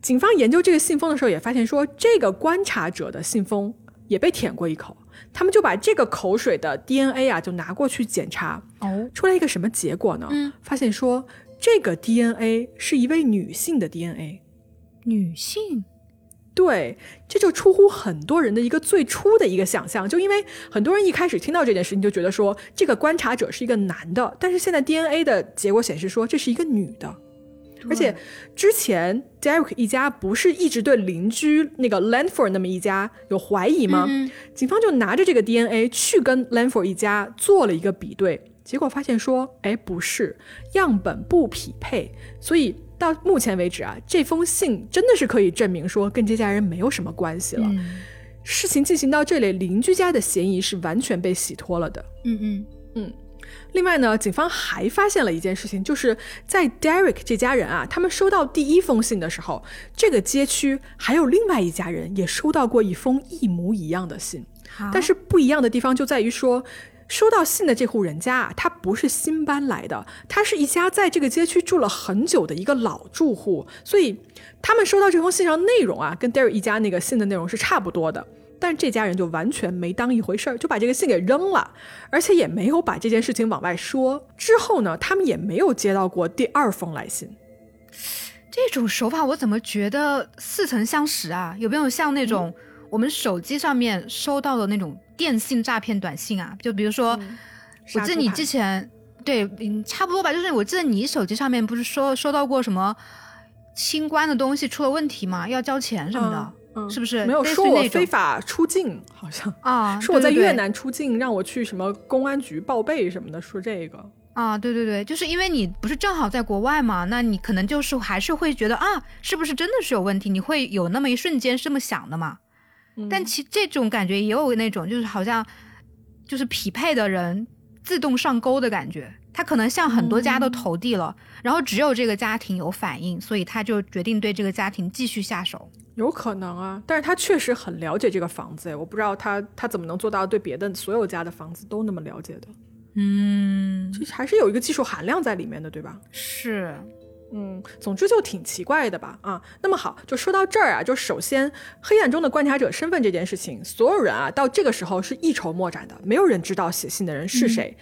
警方研究这个信封的时候，也发现说，这个观察者的信封也被舔过一口。他们就把这个口水的 DNA 啊，就拿过去检查。哦。出来一个什么结果呢？嗯。发现说，这个 DNA 是一位女性的 DNA。女性。对，这就出乎很多人的一个最初的一个想象，就因为很多人一开始听到这件事情就觉得说这个观察者是一个男的，但是现在 DNA 的结果显示说这是一个女的，而且之前 Derek 一家不是一直对邻居那个 Landford 那么一家有怀疑吗？警方就拿着这个 DNA 去跟 Landford 一家做了一个比对，结果发现说，哎，不是，样本不匹配，所以。到目前为止啊，这封信真的是可以证明说跟这家人没有什么关系了。事情进行到这里，邻居家的嫌疑是完全被洗脱了的。嗯嗯嗯。另外呢，警方还发现了一件事情，就是在 Derek 这家人啊，他们收到第一封信的时候，这个街区还有另外一家人也收到过一封一模一样的信。但是不一样的地方就在于说。收到信的这户人家啊，他不是新搬来的，他是一家在这个街区住了很久的一个老住户，所以他们收到这封信上内容啊，跟 Derry 一家那个信的内容是差不多的。但这家人就完全没当一回事儿，就把这个信给扔了，而且也没有把这件事情往外说。之后呢，他们也没有接到过第二封来信。这种手法我怎么觉得似曾相识啊？有没有像那种我们手机上面收到的那种？电信诈骗短信啊，就比如说，我记得你之前对，嗯，差不多吧。就是我记得你手机上面不是说收到过什么清关的东西出了问题吗？要交钱什么的，是不是？没有说我非法出境，好像啊，说我在越南出境，让我去什么公安局报备什么的，说这个啊，对对对，就是因为你不是正好在国外嘛，那你可能就是还是会觉得啊，是不是真的是有问题？你会有那么一瞬间是这么想的嘛？但其这种感觉也有那种，就是好像就是匹配的人自动上钩的感觉。他可能向很多家都投递了，然后只有这个家庭有反应，所以他就决定对这个家庭继续下手。有可能啊，但是他确实很了解这个房子，我不知道他他怎么能做到对别的所有家的房子都那么了解的。嗯，这还是有一个技术含量在里面的，对吧？是。嗯，总之就挺奇怪的吧？啊，那么好，就说到这儿啊，就首先黑暗中的观察者身份这件事情，所有人啊到这个时候是一筹莫展的，没有人知道写信的人是谁。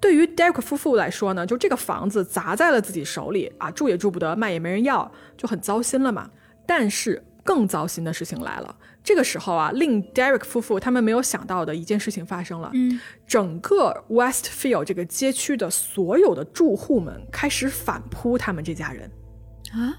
对于 Derek 夫妇来说呢，就这个房子砸在了自己手里啊，住也住不得，卖也没人要，就很糟心了嘛。但是更糟心的事情来了这个时候啊，令 Derek 夫妇他们没有想到的一件事情发生了。嗯，整个 Westfield 这个街区的所有的住户们开始反扑他们这家人。啊，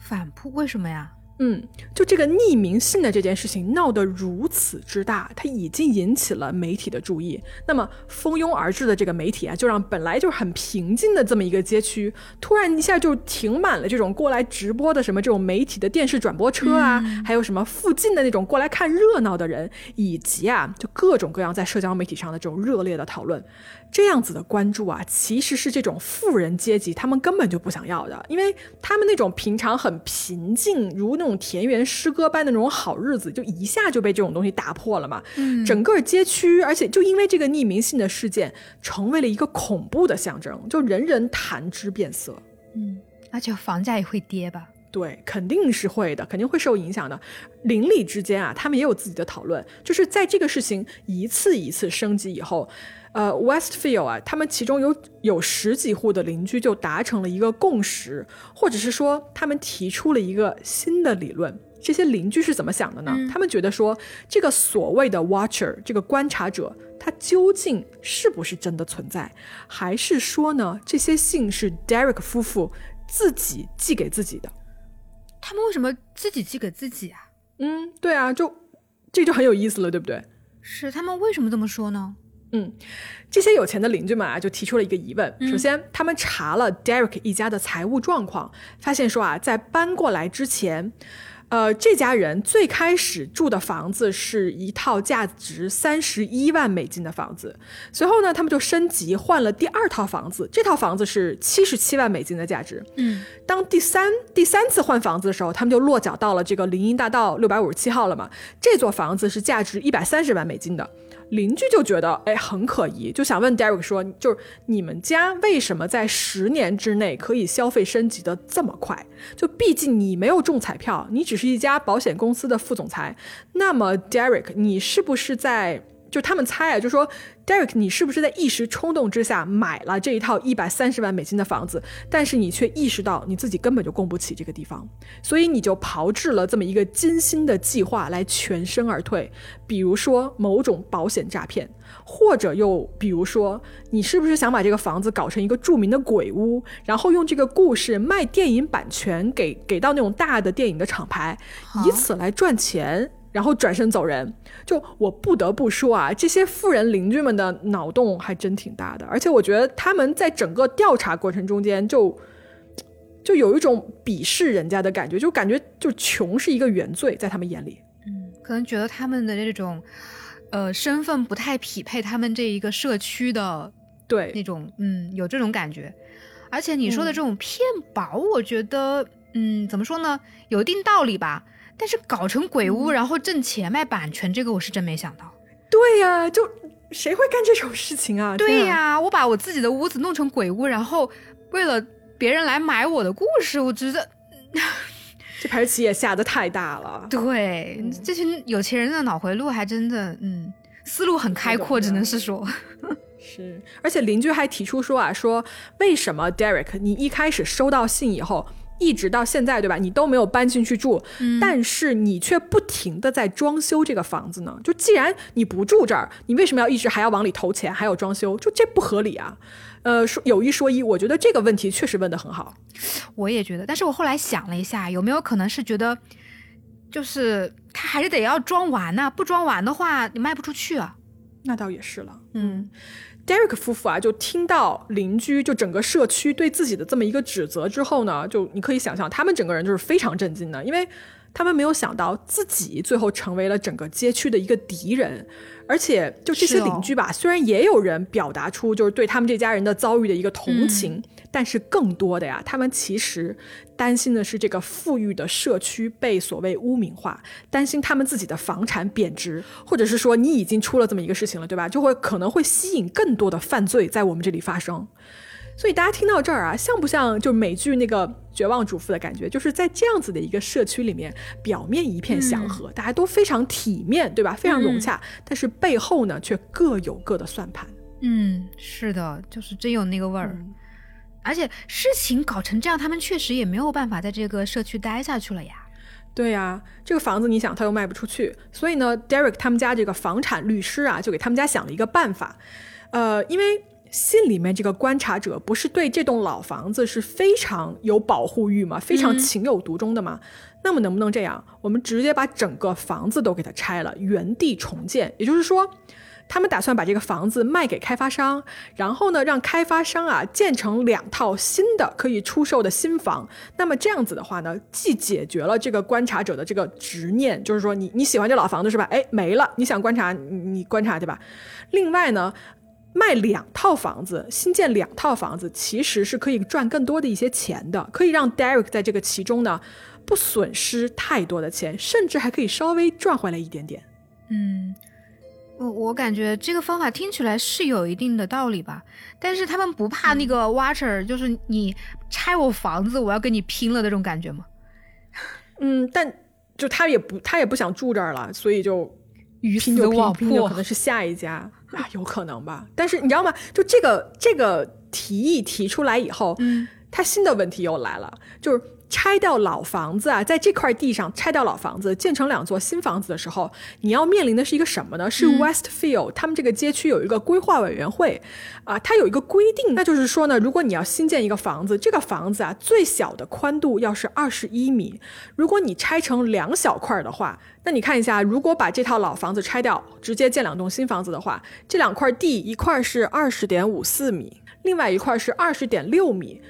反扑？为什么呀？嗯，就这个匿名信的这件事情闹得如此之大，它已经引起了媒体的注意。那么蜂拥而至的这个媒体啊，就让本来就很平静的这么一个街区，突然一下就停满了这种过来直播的什么这种媒体的电视转播车啊，还有什么附近的那种过来看热闹的人，以及啊，就各种各样在社交媒体上的这种热烈的讨论。这样子的关注啊，其实是这种富人阶级他们根本就不想要的，因为他们那种平常很平静，如那种田园诗歌般的那种好日子，就一下就被这种东西打破了嘛。嗯整个街区，而且就因为这个匿名信的事件，成为了一个恐怖的象征，就人人谈之变色。嗯，而且房价也会跌吧？对，肯定是会的，肯定会受影响的。邻里之间啊，他们也有自己的讨论，就是在这个事情一次一次升级以后，呃，Westfield 啊，他们其中有有十几户的邻居就达成了一个共识，或者是说他们提出了一个新的理论。这些邻居是怎么想的呢？他们觉得说，这个所谓的 watcher，这个观察者，他究竟是不是真的存在，还是说呢，这些信是 Derek 夫妇自己寄给自己的？他们为什么自己寄给自己啊？嗯，对啊，就这就很有意思了，对不对？是他们为什么这么说呢？嗯，这些有钱的邻居们啊，就提出了一个疑问。首先，他们查了 Derek 一家的财务状况，发现说啊，在搬过来之前，呃，这家人最开始住的房子是一套价值三十一万美金的房子。随后呢，他们就升级换了第二套房子，这套房子是七十七万美金的价值。嗯，当第三第三次换房子的时候，他们就落脚到了这个林荫大道六百五十七号了嘛。这座房子是价值一百三十万美金的。邻居就觉得哎很可疑，就想问 Derek 说，就是你们家为什么在十年之内可以消费升级的这么快？就毕竟你没有中彩票，你只是一家保险公司的副总裁。那么 Derek，你是不是在？就他们猜啊，就说 Derek，你是不是在一时冲动之下买了这一套一百三十万美金的房子？但是你却意识到你自己根本就供不起这个地方，所以你就炮制了这么一个精心的计划来全身而退。比如说某种保险诈骗，或者又比如说，你是不是想把这个房子搞成一个著名的鬼屋，然后用这个故事卖电影版权给给到那种大的电影的厂牌，以此来赚钱？然后转身走人，就我不得不说啊，这些富人邻居们的脑洞还真挺大的，而且我觉得他们在整个调查过程中间就就有一种鄙视人家的感觉，就感觉就穷是一个原罪，在他们眼里。嗯，可能觉得他们的这种呃身份不太匹配他们这一个社区的对那种，嗯，有这种感觉。而且你说的这种骗保，我觉得，嗯，怎么说呢，有一定道理吧。但是搞成鬼屋，然后挣钱卖版权，这个我是真没想到。对呀、就谁会干这种事情啊？对呀、我把我自己的屋子弄成鬼屋，然后为了别人来买我的故事，我觉得 这盘棋也下的太大了。对、这群有钱人的脑回路还真的，嗯，思路很开阔，只能是说，是，而且邻居还提出说啊，说为什么 Derek 你一开始收到信以后，一直到现在对吧，你都没有搬进去住，但是你却不停的在装修这个房子呢？就既然你不住这儿，你为什么要一直还要往里投钱，还有装修？就这不合理啊！呃，说有一说一，我觉得这个问题确实问得很好。我也觉得。但是我后来想了一下，有没有可能是觉得，就是他还是得要装完呢、不装完的话，你卖不出去啊。那倒也是了。嗯 Derek 夫妇啊，就听到邻居就整个社区对自己的这么一个指责之后呢，就你可以想象，他们整个人就是非常震惊的，因为他们没有想到自己最后成为了整个街区的一个敌人，而且就这些邻居吧，虽然也有人表达出就是对他们这家人的遭遇的一个同情，但是更多的呀，他们其实担心的是这个富裕的社区被所谓污名化，担心他们自己的房产贬值，或者是说你已经出了这么一个事情了，对吧？就会可能会吸引更多的犯罪在我们这里发生。所以大家听到这儿啊，像不像就美剧那个《绝望主妇》的感觉？就是在这样子的一个社区里面，表面一片祥和，大家都非常体面，对吧？非常融洽，但是背后呢，却各有各的算盘。嗯，是的，就是真有那个味儿。嗯而且事情搞成这样，他们确实也没有办法在这个社区待下去了呀。对呀，这个房子你想他又卖不出去，所以呢，Derek 他们家这个房产律师啊，就给他们家想了一个办法，呃，因为信里面这个观察者不是对这栋老房子是非常有保护欲嘛，非常情有独钟的嘛，那么能不能这样，我们直接把整个房子都给它拆了，原地重建，也就是说。他们打算把这个房子卖给开发商，然后呢，让开发商啊建成两套新的可以出售的新房。那么这样子的话呢，既解决了这个观察者的这个执念，就是说你你喜欢这老房子是吧？哎，没了，你想观察你观察对吧？另外呢，卖两套房子，新建两套房子，其实是可以赚更多的一些钱的，可以让 Derek 在这个其中呢不损失太多的钱，甚至还可以稍微赚回来一点点。嗯。我我感觉这个方法听起来是有一定的道理吧，但是他们不怕那个 Watcher，就是你拆我房子，我要跟你拼了那种感觉吗？嗯，但就他也不他也不想住这儿了，所以就鱼死网破，可能是下一家啊，有可能吧。但是你知道吗？就这个这个提议提出来以后，嗯，他新的问题又来了，就是。拆掉老房子啊，在这块地上拆掉老房子，建成两座新房子的时候，你要面临的是一个什么呢？是 Westfield 他们这个街区有一个规划委员会啊，它有一个规定，那就是说呢，如果你要新建一个房子，这个房子啊最小的宽度要是二十一米，如果你拆成两小块的话，那你看一下，如果把这套老房子拆掉，直接建两栋新房子的话，这两块地一块是二十点五四米，另外一块是二十点六米。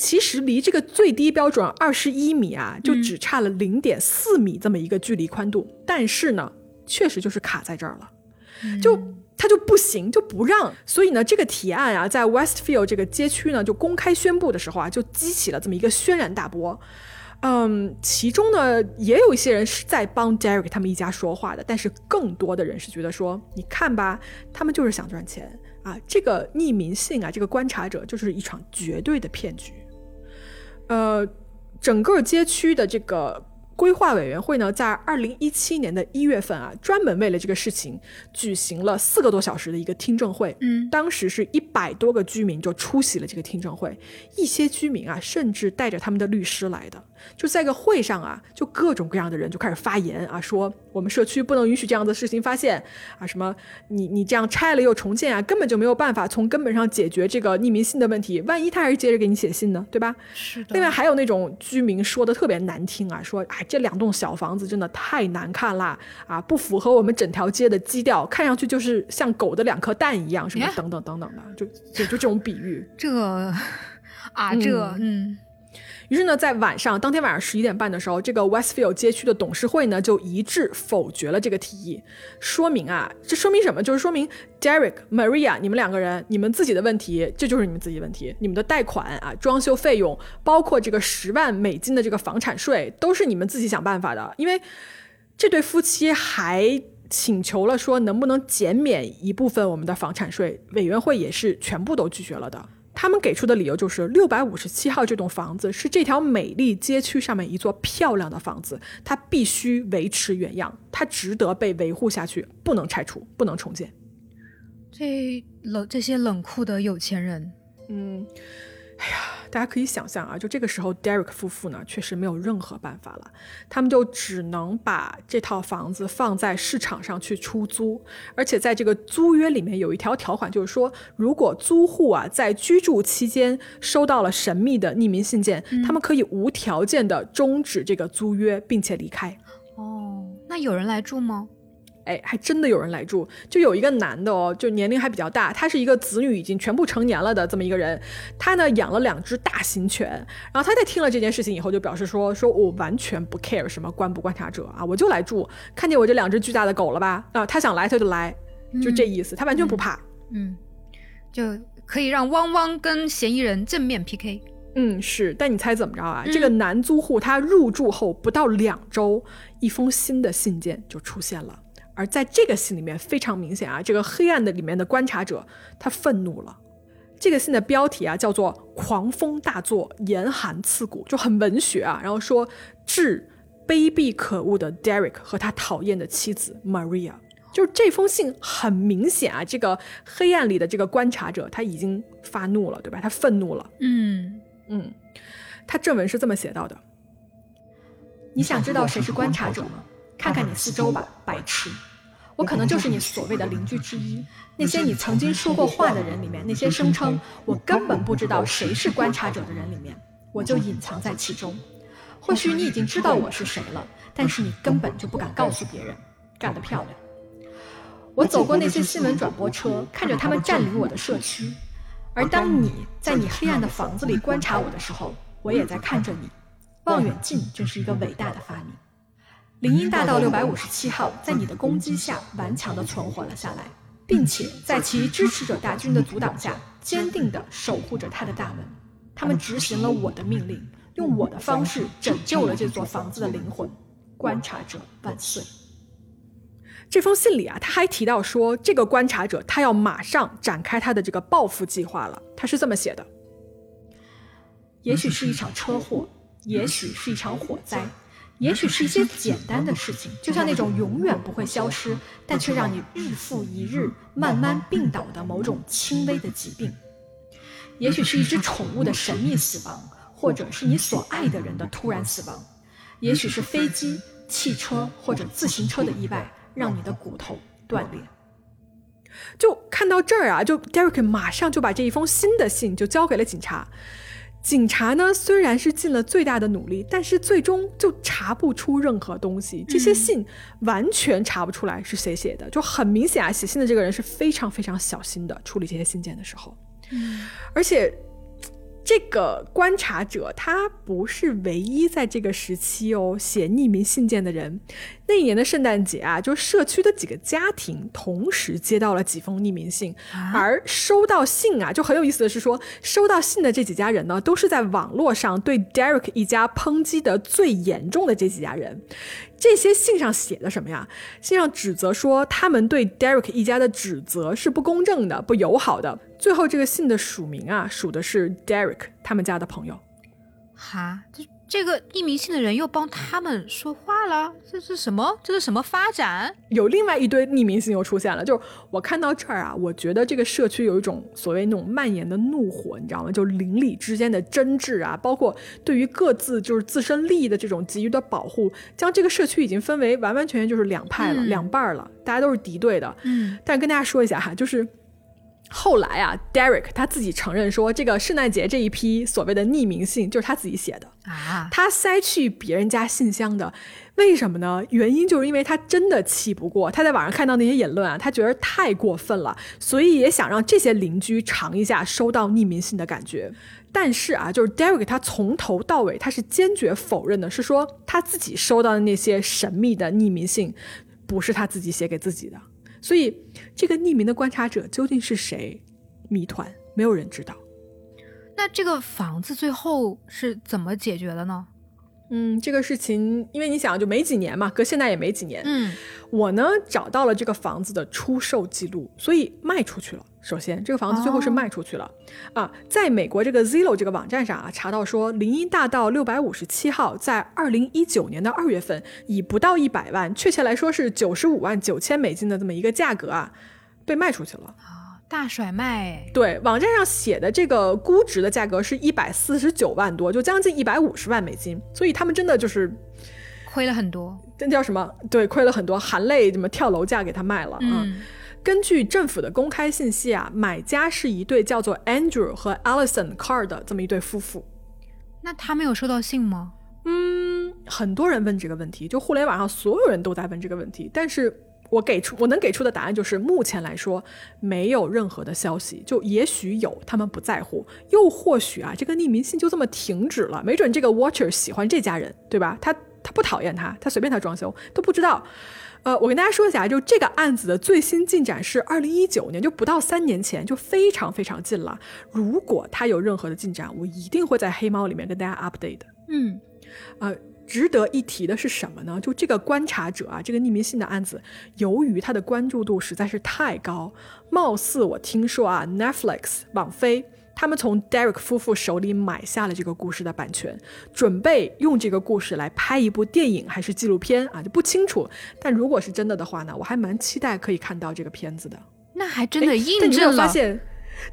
其实离这个最低标准二十一米啊，就只差了零点四米这么一个距离宽度。但是呢，确实就是卡在这儿了，就他就不行，就不让。所以呢，这个提案啊，在 Westfield 这个街区呢，就公开宣布的时候啊，就激起了这么一个轩然大波。嗯，其中呢，也有一些人是在帮 Derek 他们一家说话的，但是更多的人是觉得说，你看吧，他们就是想赚钱啊。这个匿名信啊，这个观察者就是一场绝对的骗局。呃，整个街区的这个。规划委员会呢，在二零一七年的一月份啊，专门为了这个事情举行了四个多小时的一个听证会。嗯，当时是一百多个居民就出席了这个听证会，一些居民啊，甚至带着他们的律师来的。就在个会上啊，就各种各样的人就开始发言啊，说我们社区不能允许这样的事情发现啊，什么你你这样拆了又重建啊，根本就没有办法从根本上解决这个匿名信的问题。万一他还是接着给你写信呢，对吧？是的。另外还有那种居民说的特别难听啊，说哎。这两栋小房子真的太难看啦！啊，不符合我们整条街的基调，看上去就是像狗的两颗蛋一样，什么等等等等的，就就就这种比喻。这啊，这嗯。于是呢，在晚上当天晚上十一点半的时候，这个 Westfield 街区的董事会呢就一致否决了这个提议，说明啊，这说明什么？就是说明 Derek、Maria 你们两个人，你们自己的问题，这就是你们自己问题，你们的贷款啊、装修费用，包括这个十万美金的这个房产税，都是你们自己想办法的。因为这对夫妻还请求了说，能不能减免一部分我们的房产税，委员会也是全部都拒绝了的。他们给出的理由就是六百五十七号这栋房子是这条美丽街区上面一座漂亮的房子，它必须维持原样，它值得被维护下去，不能拆除，不能重建。这冷这些冷酷的有钱人，嗯。哎呀，大家可以想象啊，就这个时候，Derek 夫妇呢，确实没有任何办法了，他们就只能把这套房子放在市场上去出租，而且在这个租约里面有一条条款，就是说，如果租户啊在居住期间收到了神秘的匿名信件，他们可以无条件的终止这个租约，并且离开。哦，那有人来住吗？哎，还真的有人来住，就有一个男的哦，就年龄还比较大，他是一个子女已经全部成年了的这么一个人，他呢养了两只大型犬，然后他在听了这件事情以后，就表示说，说我完全不 care 什么观不观察者啊，我就来住，看见我这两只巨大的狗了吧？啊，他想来他就来，就这意思，他完全不怕，嗯，就可以让汪汪跟嫌疑人正面 PK，嗯，是，但你猜怎么着啊？这个男租户他入住后不到两周，一封新的信件就出现了。而在这个信里面非常明显啊，这个黑暗的里面的观察者他愤怒了。这个信的标题啊叫做“狂风大作，严寒刺骨”，就很文学啊。然后说致卑鄙可恶的 Derek 和他讨厌的妻子 Maria，就是这封信很明显啊，这个黑暗里的这个观察者他已经发怒了，对吧？他愤怒了。嗯嗯，他正文是这么写到的。你想知道谁是观察者吗？看看你四周吧，白痴！我可能就是你所谓的邻居之一。那些你曾经说过话的人里面，那些声称我根本不知道谁是观察者的人里面，我就隐藏在其中。或许你已经知道我是谁了，但是你根本就不敢告诉别人。干得漂亮！我走过那些新闻转播车，看着他们占领我的社区。而当你在你黑暗的房子里观察我的时候，我也在看着你。望远镜真是一个伟大的发明。林荫大道六百五十七号在你的攻击下顽强地存活了下来，并且在其支持者大军的阻挡下，坚定地守护着他的大门。他们执行了我的命令，用我的方式拯救了这座房子的灵魂。观察者万岁！这封信里啊，他还提到说，这个观察者他要马上展开他的这个报复计划了。他是这么写的：也许是一场车祸，也许是一场火灾，也许是一些简单的事情，就像那种永远不会消失，但却让你日复一日慢慢病倒的某种轻微的疾病；也许是一只宠物的神秘死亡，或者是你所爱的人的突然死亡；也许是飞机、汽车或者自行车的意外。让你的骨头断裂。就看到这儿啊，就 Derek 马上就把这一封新的信就交给了警察。警察呢，虽然是尽了最大的努力，但是最终就查不出任何东西。这些信完全查不出来是谁写的，就很明显啊，写信的这个人是非常非常小心的处理这些信件的时候，而且。这个观察者他不是唯一在这个时期哦写匿名信件的人。那一年的圣诞节啊，就社区的几个家庭同时接到了几封匿名信，而收到信啊，就很有意思的是说，收到信的这几家人呢，都是在网络上对 Derek 一家抨击的最严重的这几家人。这些信上写的什么呀？信上指责说他们对 Derek 一家的指责是不公正的、不友好的。最后这个信的署名啊，署的是 Derek 他们家的朋友。哈，这。这个匿名信的人又帮他们说话了，这是什么？这是什么发展？有另外一堆匿名信又出现了。就是我看到这儿啊，我觉得这个社区有一种所谓那种蔓延的怒火，你知道吗？就邻里之间的争执啊，包括对于各自就是自身利益的这种急于的保护，将这个社区已经分为完完全全就是两派了，两半了，大家都是敌对的。嗯，但跟大家说一下哈，就是。后来啊，Derek 他自己承认说，这个圣诞节这一批所谓的匿名信就是他自己写的啊，他塞去别人家信箱的，为什么呢？原因就是因为他真的气不过，他在网上看到那些言论啊，他觉得太过分了，所以也想让这些邻居尝一下收到匿名信的感觉。但是啊，就是 Derek 他从头到尾他是坚决否认的，是说他自己收到的那些神秘的匿名信不是他自己写给自己的。所以，这个匿名的观察者究竟是谁？谜团，没有人知道。那这个房子最后是怎么解决的呢？嗯，这个事情，因为你想，就没几年嘛，隔现在也没几年。嗯，我呢找到了这个房子的出售记录，所以卖出去了。首先，这个房子最后是卖出去了啊，在美国这个 Zillow 这个网站上啊，查到说林荫大道六百五十七号在二零一九年的二月份，以不到一百万，确切来说是九十五万九千美金的这么一个价格啊，被卖出去了。大甩卖，对，网站上写的这个估值的价格是一百四十九万多，就将近一百五十万美金，所以他们真的就是亏了很多。这叫什么？对，亏了很多，含泪怎么跳楼价给他卖了啊？根据政府的公开信息啊，买家是一对叫做 Andrew 和 Alison Carr 的这么一对夫妇。那他没有收到信吗？嗯，很多人问这个问题，就互联网上所有人都在问这个问题，但是。我给出我能给出的答案就是，目前来说没有任何的消息。就也许有，他们不在乎；又或许啊，这个匿名信就这么停止了。没准这个 Watcher 喜欢这家人，对吧？他他不讨厌他，他随便他装修都不知道。呃，我跟大家说一下，就这个案子的最新进展是二零一九年，就不到三年前，就非常非常近了。如果他有任何的进展，我一定会在黑猫里面跟大家 update 的。嗯，呃。值得一提的是什么呢？就这个观察者啊，这个匿名信的案子，由于它的关注度实在是太高，貌似我听说啊，Netflix 网飞他们从 Derek 夫妇手里买下了这个故事的版权，准备用这个故事来拍一部电影还是纪录片啊，就不清楚。但如果是真的的话呢，我还蛮期待可以看到这个片子的。那还真的印证了，发现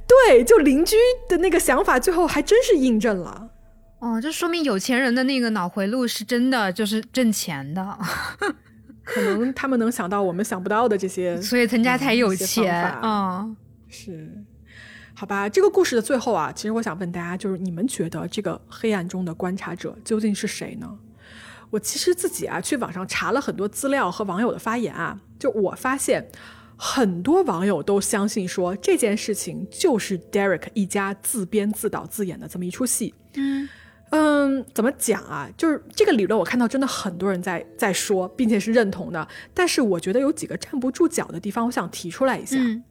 对，就邻居的那个想法，最后还真是印证了。哦，这说明有钱人的那个脑回路是真的，就是挣钱的，可能他们能想到我们想不到的这些，所以陈家才有钱法啊。是，好吧，这个故事的最后啊，其实我想问大家，就是你们觉得这个黑暗中的观察者究竟是谁呢？我其实自己啊，去网上查了很多资料和网友的发言啊，就我发现很多网友都相信说这件事情就是 Derek 一家自编自导自演的这么一出戏。嗯嗯，怎么讲啊？就是这个理论，我看到真的很多人在在说，并且是认同的。但是我觉得有几个站不住脚的地方，我想提出来一下。嗯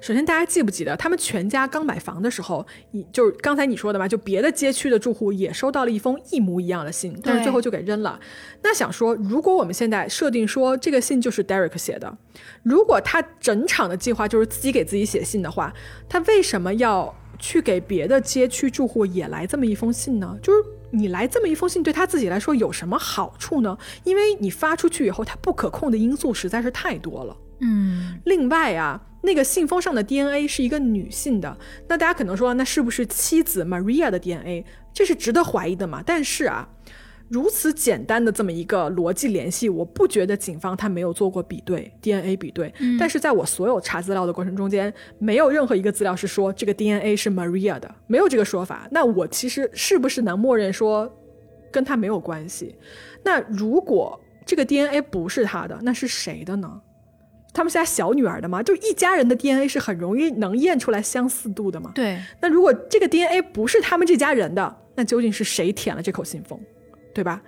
首先，大家记不记得他们全家刚买房的时候，你就是刚才你说的嘛，就别的街区的住户也收到了一封一模一样的信，但是最后就给扔了。那想说，如果我们现在设定说这个信就是 Derek 写的，如果他整场的计划就是自己给自己写信的话，他为什么要去给别的街区住户也来这么一封信呢？就是。你来这么一封信，对他自己来说有什么好处呢？因为你发出去以后，他不可控的因素实在是太多了。嗯另外啊，那个信封上的 DNA 是一个女性的，那大家可能说，那是不是妻子 Maria 的 DNA？这是值得怀疑的嘛？但是啊，如此简单的这么一个逻辑联系，我不觉得警方他没有做过比对 DNA 比对。但是在我所有查资料的过程中间，没有任何一个资料是说这个 DNA 是 Maria 的，没有这个说法。那我其实是不是能默认说跟他没有关系？那如果这个 DNA 不是他的，那是谁的呢？他们是家小女儿的吗？就一家人的 DNA 是很容易能验出来相似度的吗？对，那如果这个 DNA 不是他们这家人的，那究竟是谁舔了这口信封，对吧？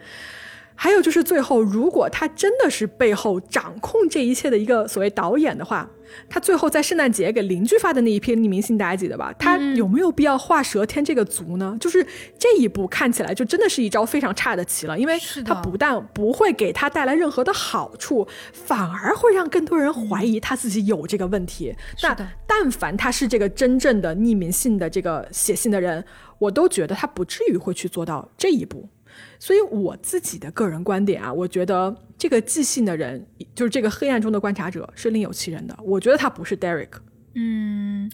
还有就是最后，如果他真的是背后掌控这一切的一个所谓导演的话，他最后在圣诞节给邻居发的那一篇匿名信，大家记得吧？他有没有必要画蛇添这个足呢？就是这一步看起来就真的是一招非常差的棋了，因为他不但不会给他带来任何的好处，反而会让更多人怀疑他自己有这个问题。那但凡他是这个真正的匿名信的这个写信的人，我都觉得他不至于会去做到这一步。所以我自己的个人观点啊，我觉得这个寄信的人，就是这个黑暗中的观察者，是另有其人的。我觉得他不是 Derek。嗯，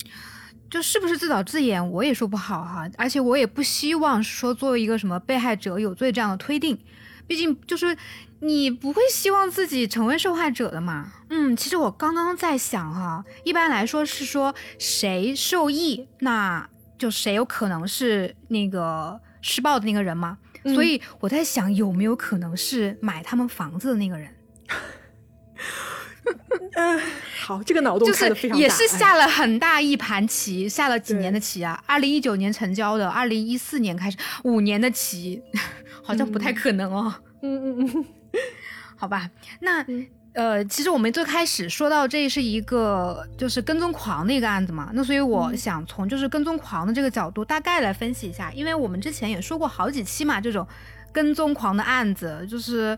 就是不是自导自演，我也说不好哈。而且我也不希望说作为一个什么被害者有罪这样的推定，毕竟就是你不会希望自己成为受害者的嘛。嗯，其实我刚刚在想哈，一般来说是说谁受益，那就谁有可能是那个施暴的那个人嘛。所以我在想，有没有可能是买他们房子的那个人？好，这个脑洞就开的非常大，是也是哎下了很大一盘棋，下了几年的棋啊？二零一九年成交的，二零一四年开始五年的棋，好像不太可能哦。嗯嗯嗯，好吧，那。呃，其实我们最开始说到这是一个就是跟踪狂的一个案子嘛，那所以我想从就是跟踪狂的这个角度大概来分析一下，因为我们之前也说过好几期嘛，这种跟踪狂的案子，就是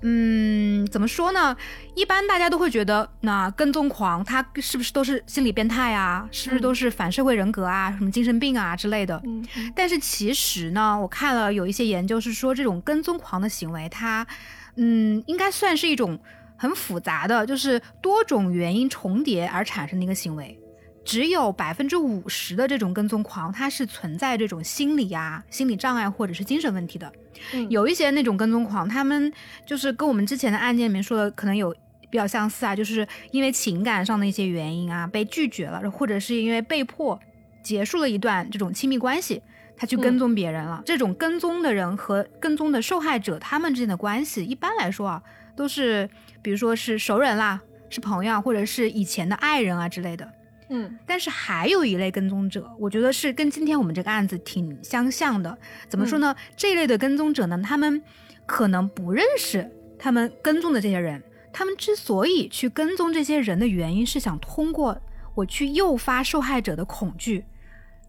嗯，怎么说呢？一般大家都会觉得，那跟踪狂他是不是都是心理变态啊？是不是都是反社会人格啊？什么精神病啊之类的？嗯但是其实呢，我看了有一些研究是说，这种跟踪狂的行为，它嗯，应该算是一种。很复杂的，就是多种原因重叠而产生的一个行为。只有百分之五十的这种跟踪狂，他是存在这种心理啊、心理障碍或者是精神问题的。嗯有一些那种跟踪狂，他们就是跟我们之前的案件里面说的可能有比较相似啊，就是因为情感上的一些原因啊被拒绝了，或者是因为被迫结束了一段这种亲密关系，他去跟踪别人了。这种跟踪的人和跟踪的受害者，他们之间的关系，一般来说啊，都是比如说是熟人啦，是朋友啊，或者是以前的爱人啊之类的。嗯但是还有一类跟踪者，我觉得是跟今天我们这个案子挺相像的。怎么说呢？这一类的跟踪者呢，他们可能不认识他们跟踪的这些人，他们之所以去跟踪这些人的原因是想通过我去诱发受害者的恐惧，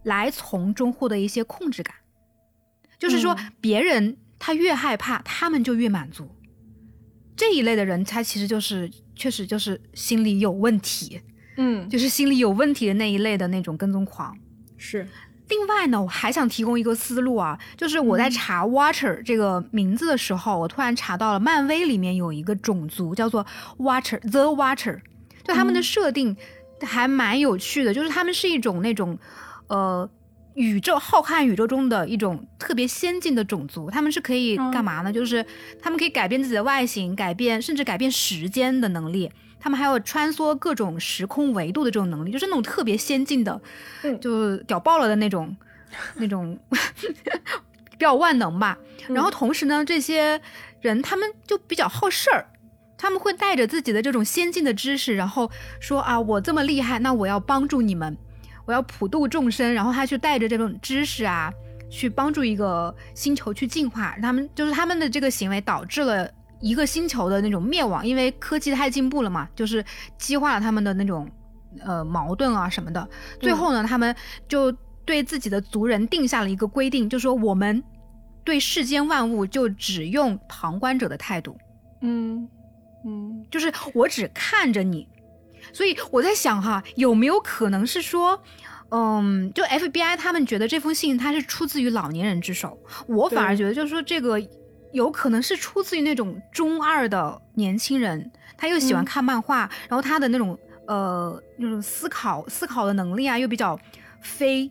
来从中获得一些控制感。就是说，别人他越害怕，他们就越满足。这一类的人，他其实就是确实就是心理有问题。嗯，就是心理有问题的那一类的那种跟踪狂。是另外呢，我还想提供一个思路啊，就是我在查 Watcher 这个名字的时候，我突然查到了漫威里面有一个种族叫做 Watcher，The Watcher，就他们的设定还蛮有趣的，就是他们是一种那种呃宇宙浩瀚宇宙中的一种特别先进的种族，他们是可以干嘛呢？就是他们可以改变自己的外形，改变甚至改变时间的能力。他们还有穿梭各种时空维度的这种能力，就是那种特别先进的，嗯就屌爆了的那种，那种 比较万能吧。然后同时呢，这些人他们就比较好事儿。他们会带着自己的这种先进的知识，然后说啊，我这么厉害，那我要帮助你们，我要普度众生。然后他去带着这种知识啊，去帮助一个星球去进化。他们就是他们的这个行为导致了一个星球的那种灭亡，因为科技太进步了嘛，就是激化了他们的那种呃矛盾啊什么的。最后呢，他们就对自己的族人定下了一个规定，就说我们对世间万物就只用旁观者的态度。嗯嗯就是我只看着你，所以我在想哈，有没有可能是说，嗯，就 FBI 他们觉得这封信它是出自于老年人之手，我反而觉得就是说这个有可能是出自于那种中二的年轻人，他又喜欢嗯看漫画，然后他的那种呃那种思考思考的能力啊又比较飞，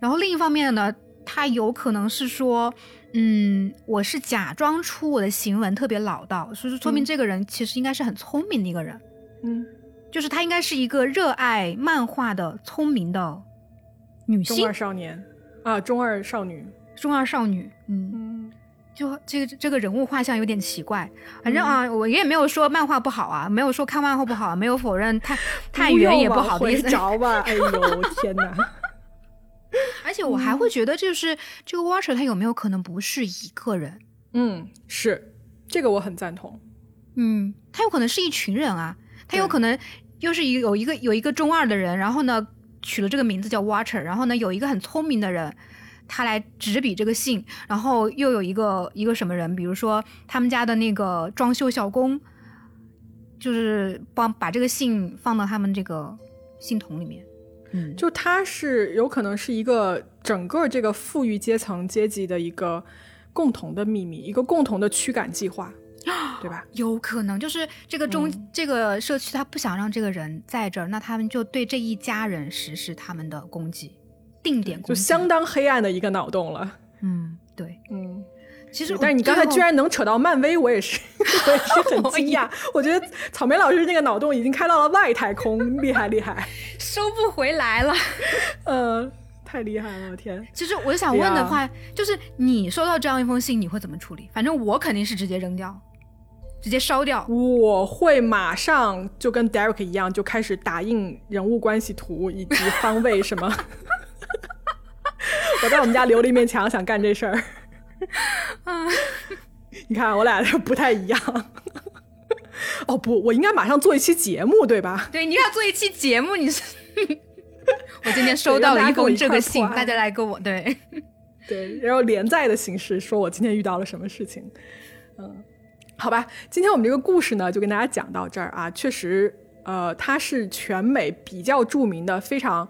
然后另一方面呢，他有可能是说。嗯，我是假装出我的行文特别老道，所以说说明嗯。这个人其实应该是很聪明的一个人，嗯，就是她应该是一个热爱漫画的聪明的女性中二少年啊，中二少女，中二少女。嗯，嗯就这个这个人物画像有点奇怪，反正啊，我也没有说漫画不好啊，没有说看漫画不好，没有否认探探员也不好的意思不。用往回找吧？哎呦天哪！而且我还会觉得，就是这个 Watcher 他有没有可能不是一个人？嗯，是这个我很赞同。嗯，他有可能是一群人啊，他有可能又是一有一个有一个中二的人，然后呢取了这个名字叫 Watcher，然后呢有一个很聪明的人，他来执笔这个信，然后又有一个一个什么人，比如说他们家的那个装修小工，就是帮把这个信放到他们这个信筒里面。嗯，就他是有可能是一个整个这个富裕阶层阶级的一个共同的秘密，一个共同的驱赶计划，对吧？有可能就是这个中、嗯这个社区，他不想让这个人在这儿，那他们就对这一家人实施他们的攻击，定点攻击，就相当黑暗的一个脑洞了。嗯，对。嗯，其实但是你刚才居然能扯到漫威，我也是，我也是很惊讶。我觉得草莓老师那个脑洞已经开到了外太空，厉害厉害，收不回来了。呃，太厉害了，我天！其实我想问的话，就是你收到这样一封信，你会怎么处理？反正我肯定是直接扔掉，直接烧掉。我会马上就跟 Derek 一样，就开始打印人物关系图以及方位什么。我在我们家琉璃面墙想干这事儿。你看我俩不太一样。哦不，我应该马上做一期节目，对吧？对，你要做一期节目，你是。我今天收到了一封这个信，大家来跟我对。对，然后连载的形式说我今天遇到了什么事情。嗯，好吧，今天我们这个故事呢，就跟大家讲到这儿啊。确实，呃，它是全美比较著名的，非常，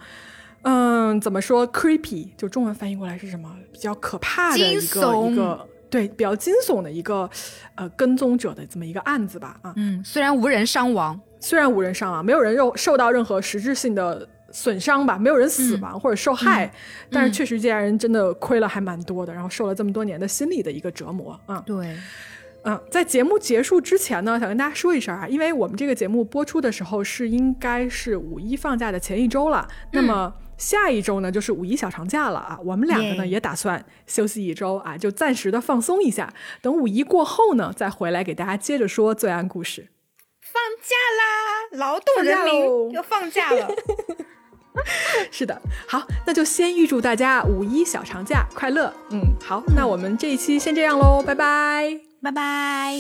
嗯，怎么说，creepy，就中文翻译过来是什么？比较可怕的一个一个，对，比较惊悚的一个，呃，跟踪者的这么一个案子吧。啊，嗯，虽然无人伤亡，虽然无人伤亡，没有人受受到任何实质性的损伤吧，没有人死亡或者受害，但是确实这家人真的亏了还蛮多的，然后受了这么多年的心理的一个折磨啊。对，嗯，在节目结束之前呢，想跟大家说一声啊，因为我们这个节目播出的时候是应该是五一放假的前一周了，那么下一周呢就是五一小长假了啊，我们两个呢也打算休息一周啊，就暂时的放松一下，等五一过后呢再回来给大家接着说罪案故事。放假啦，劳动人民喽要放假了。是的，好，那就先预祝大家五一小长假快乐。嗯，好，那我们这一期先这样喽，拜拜。拜拜。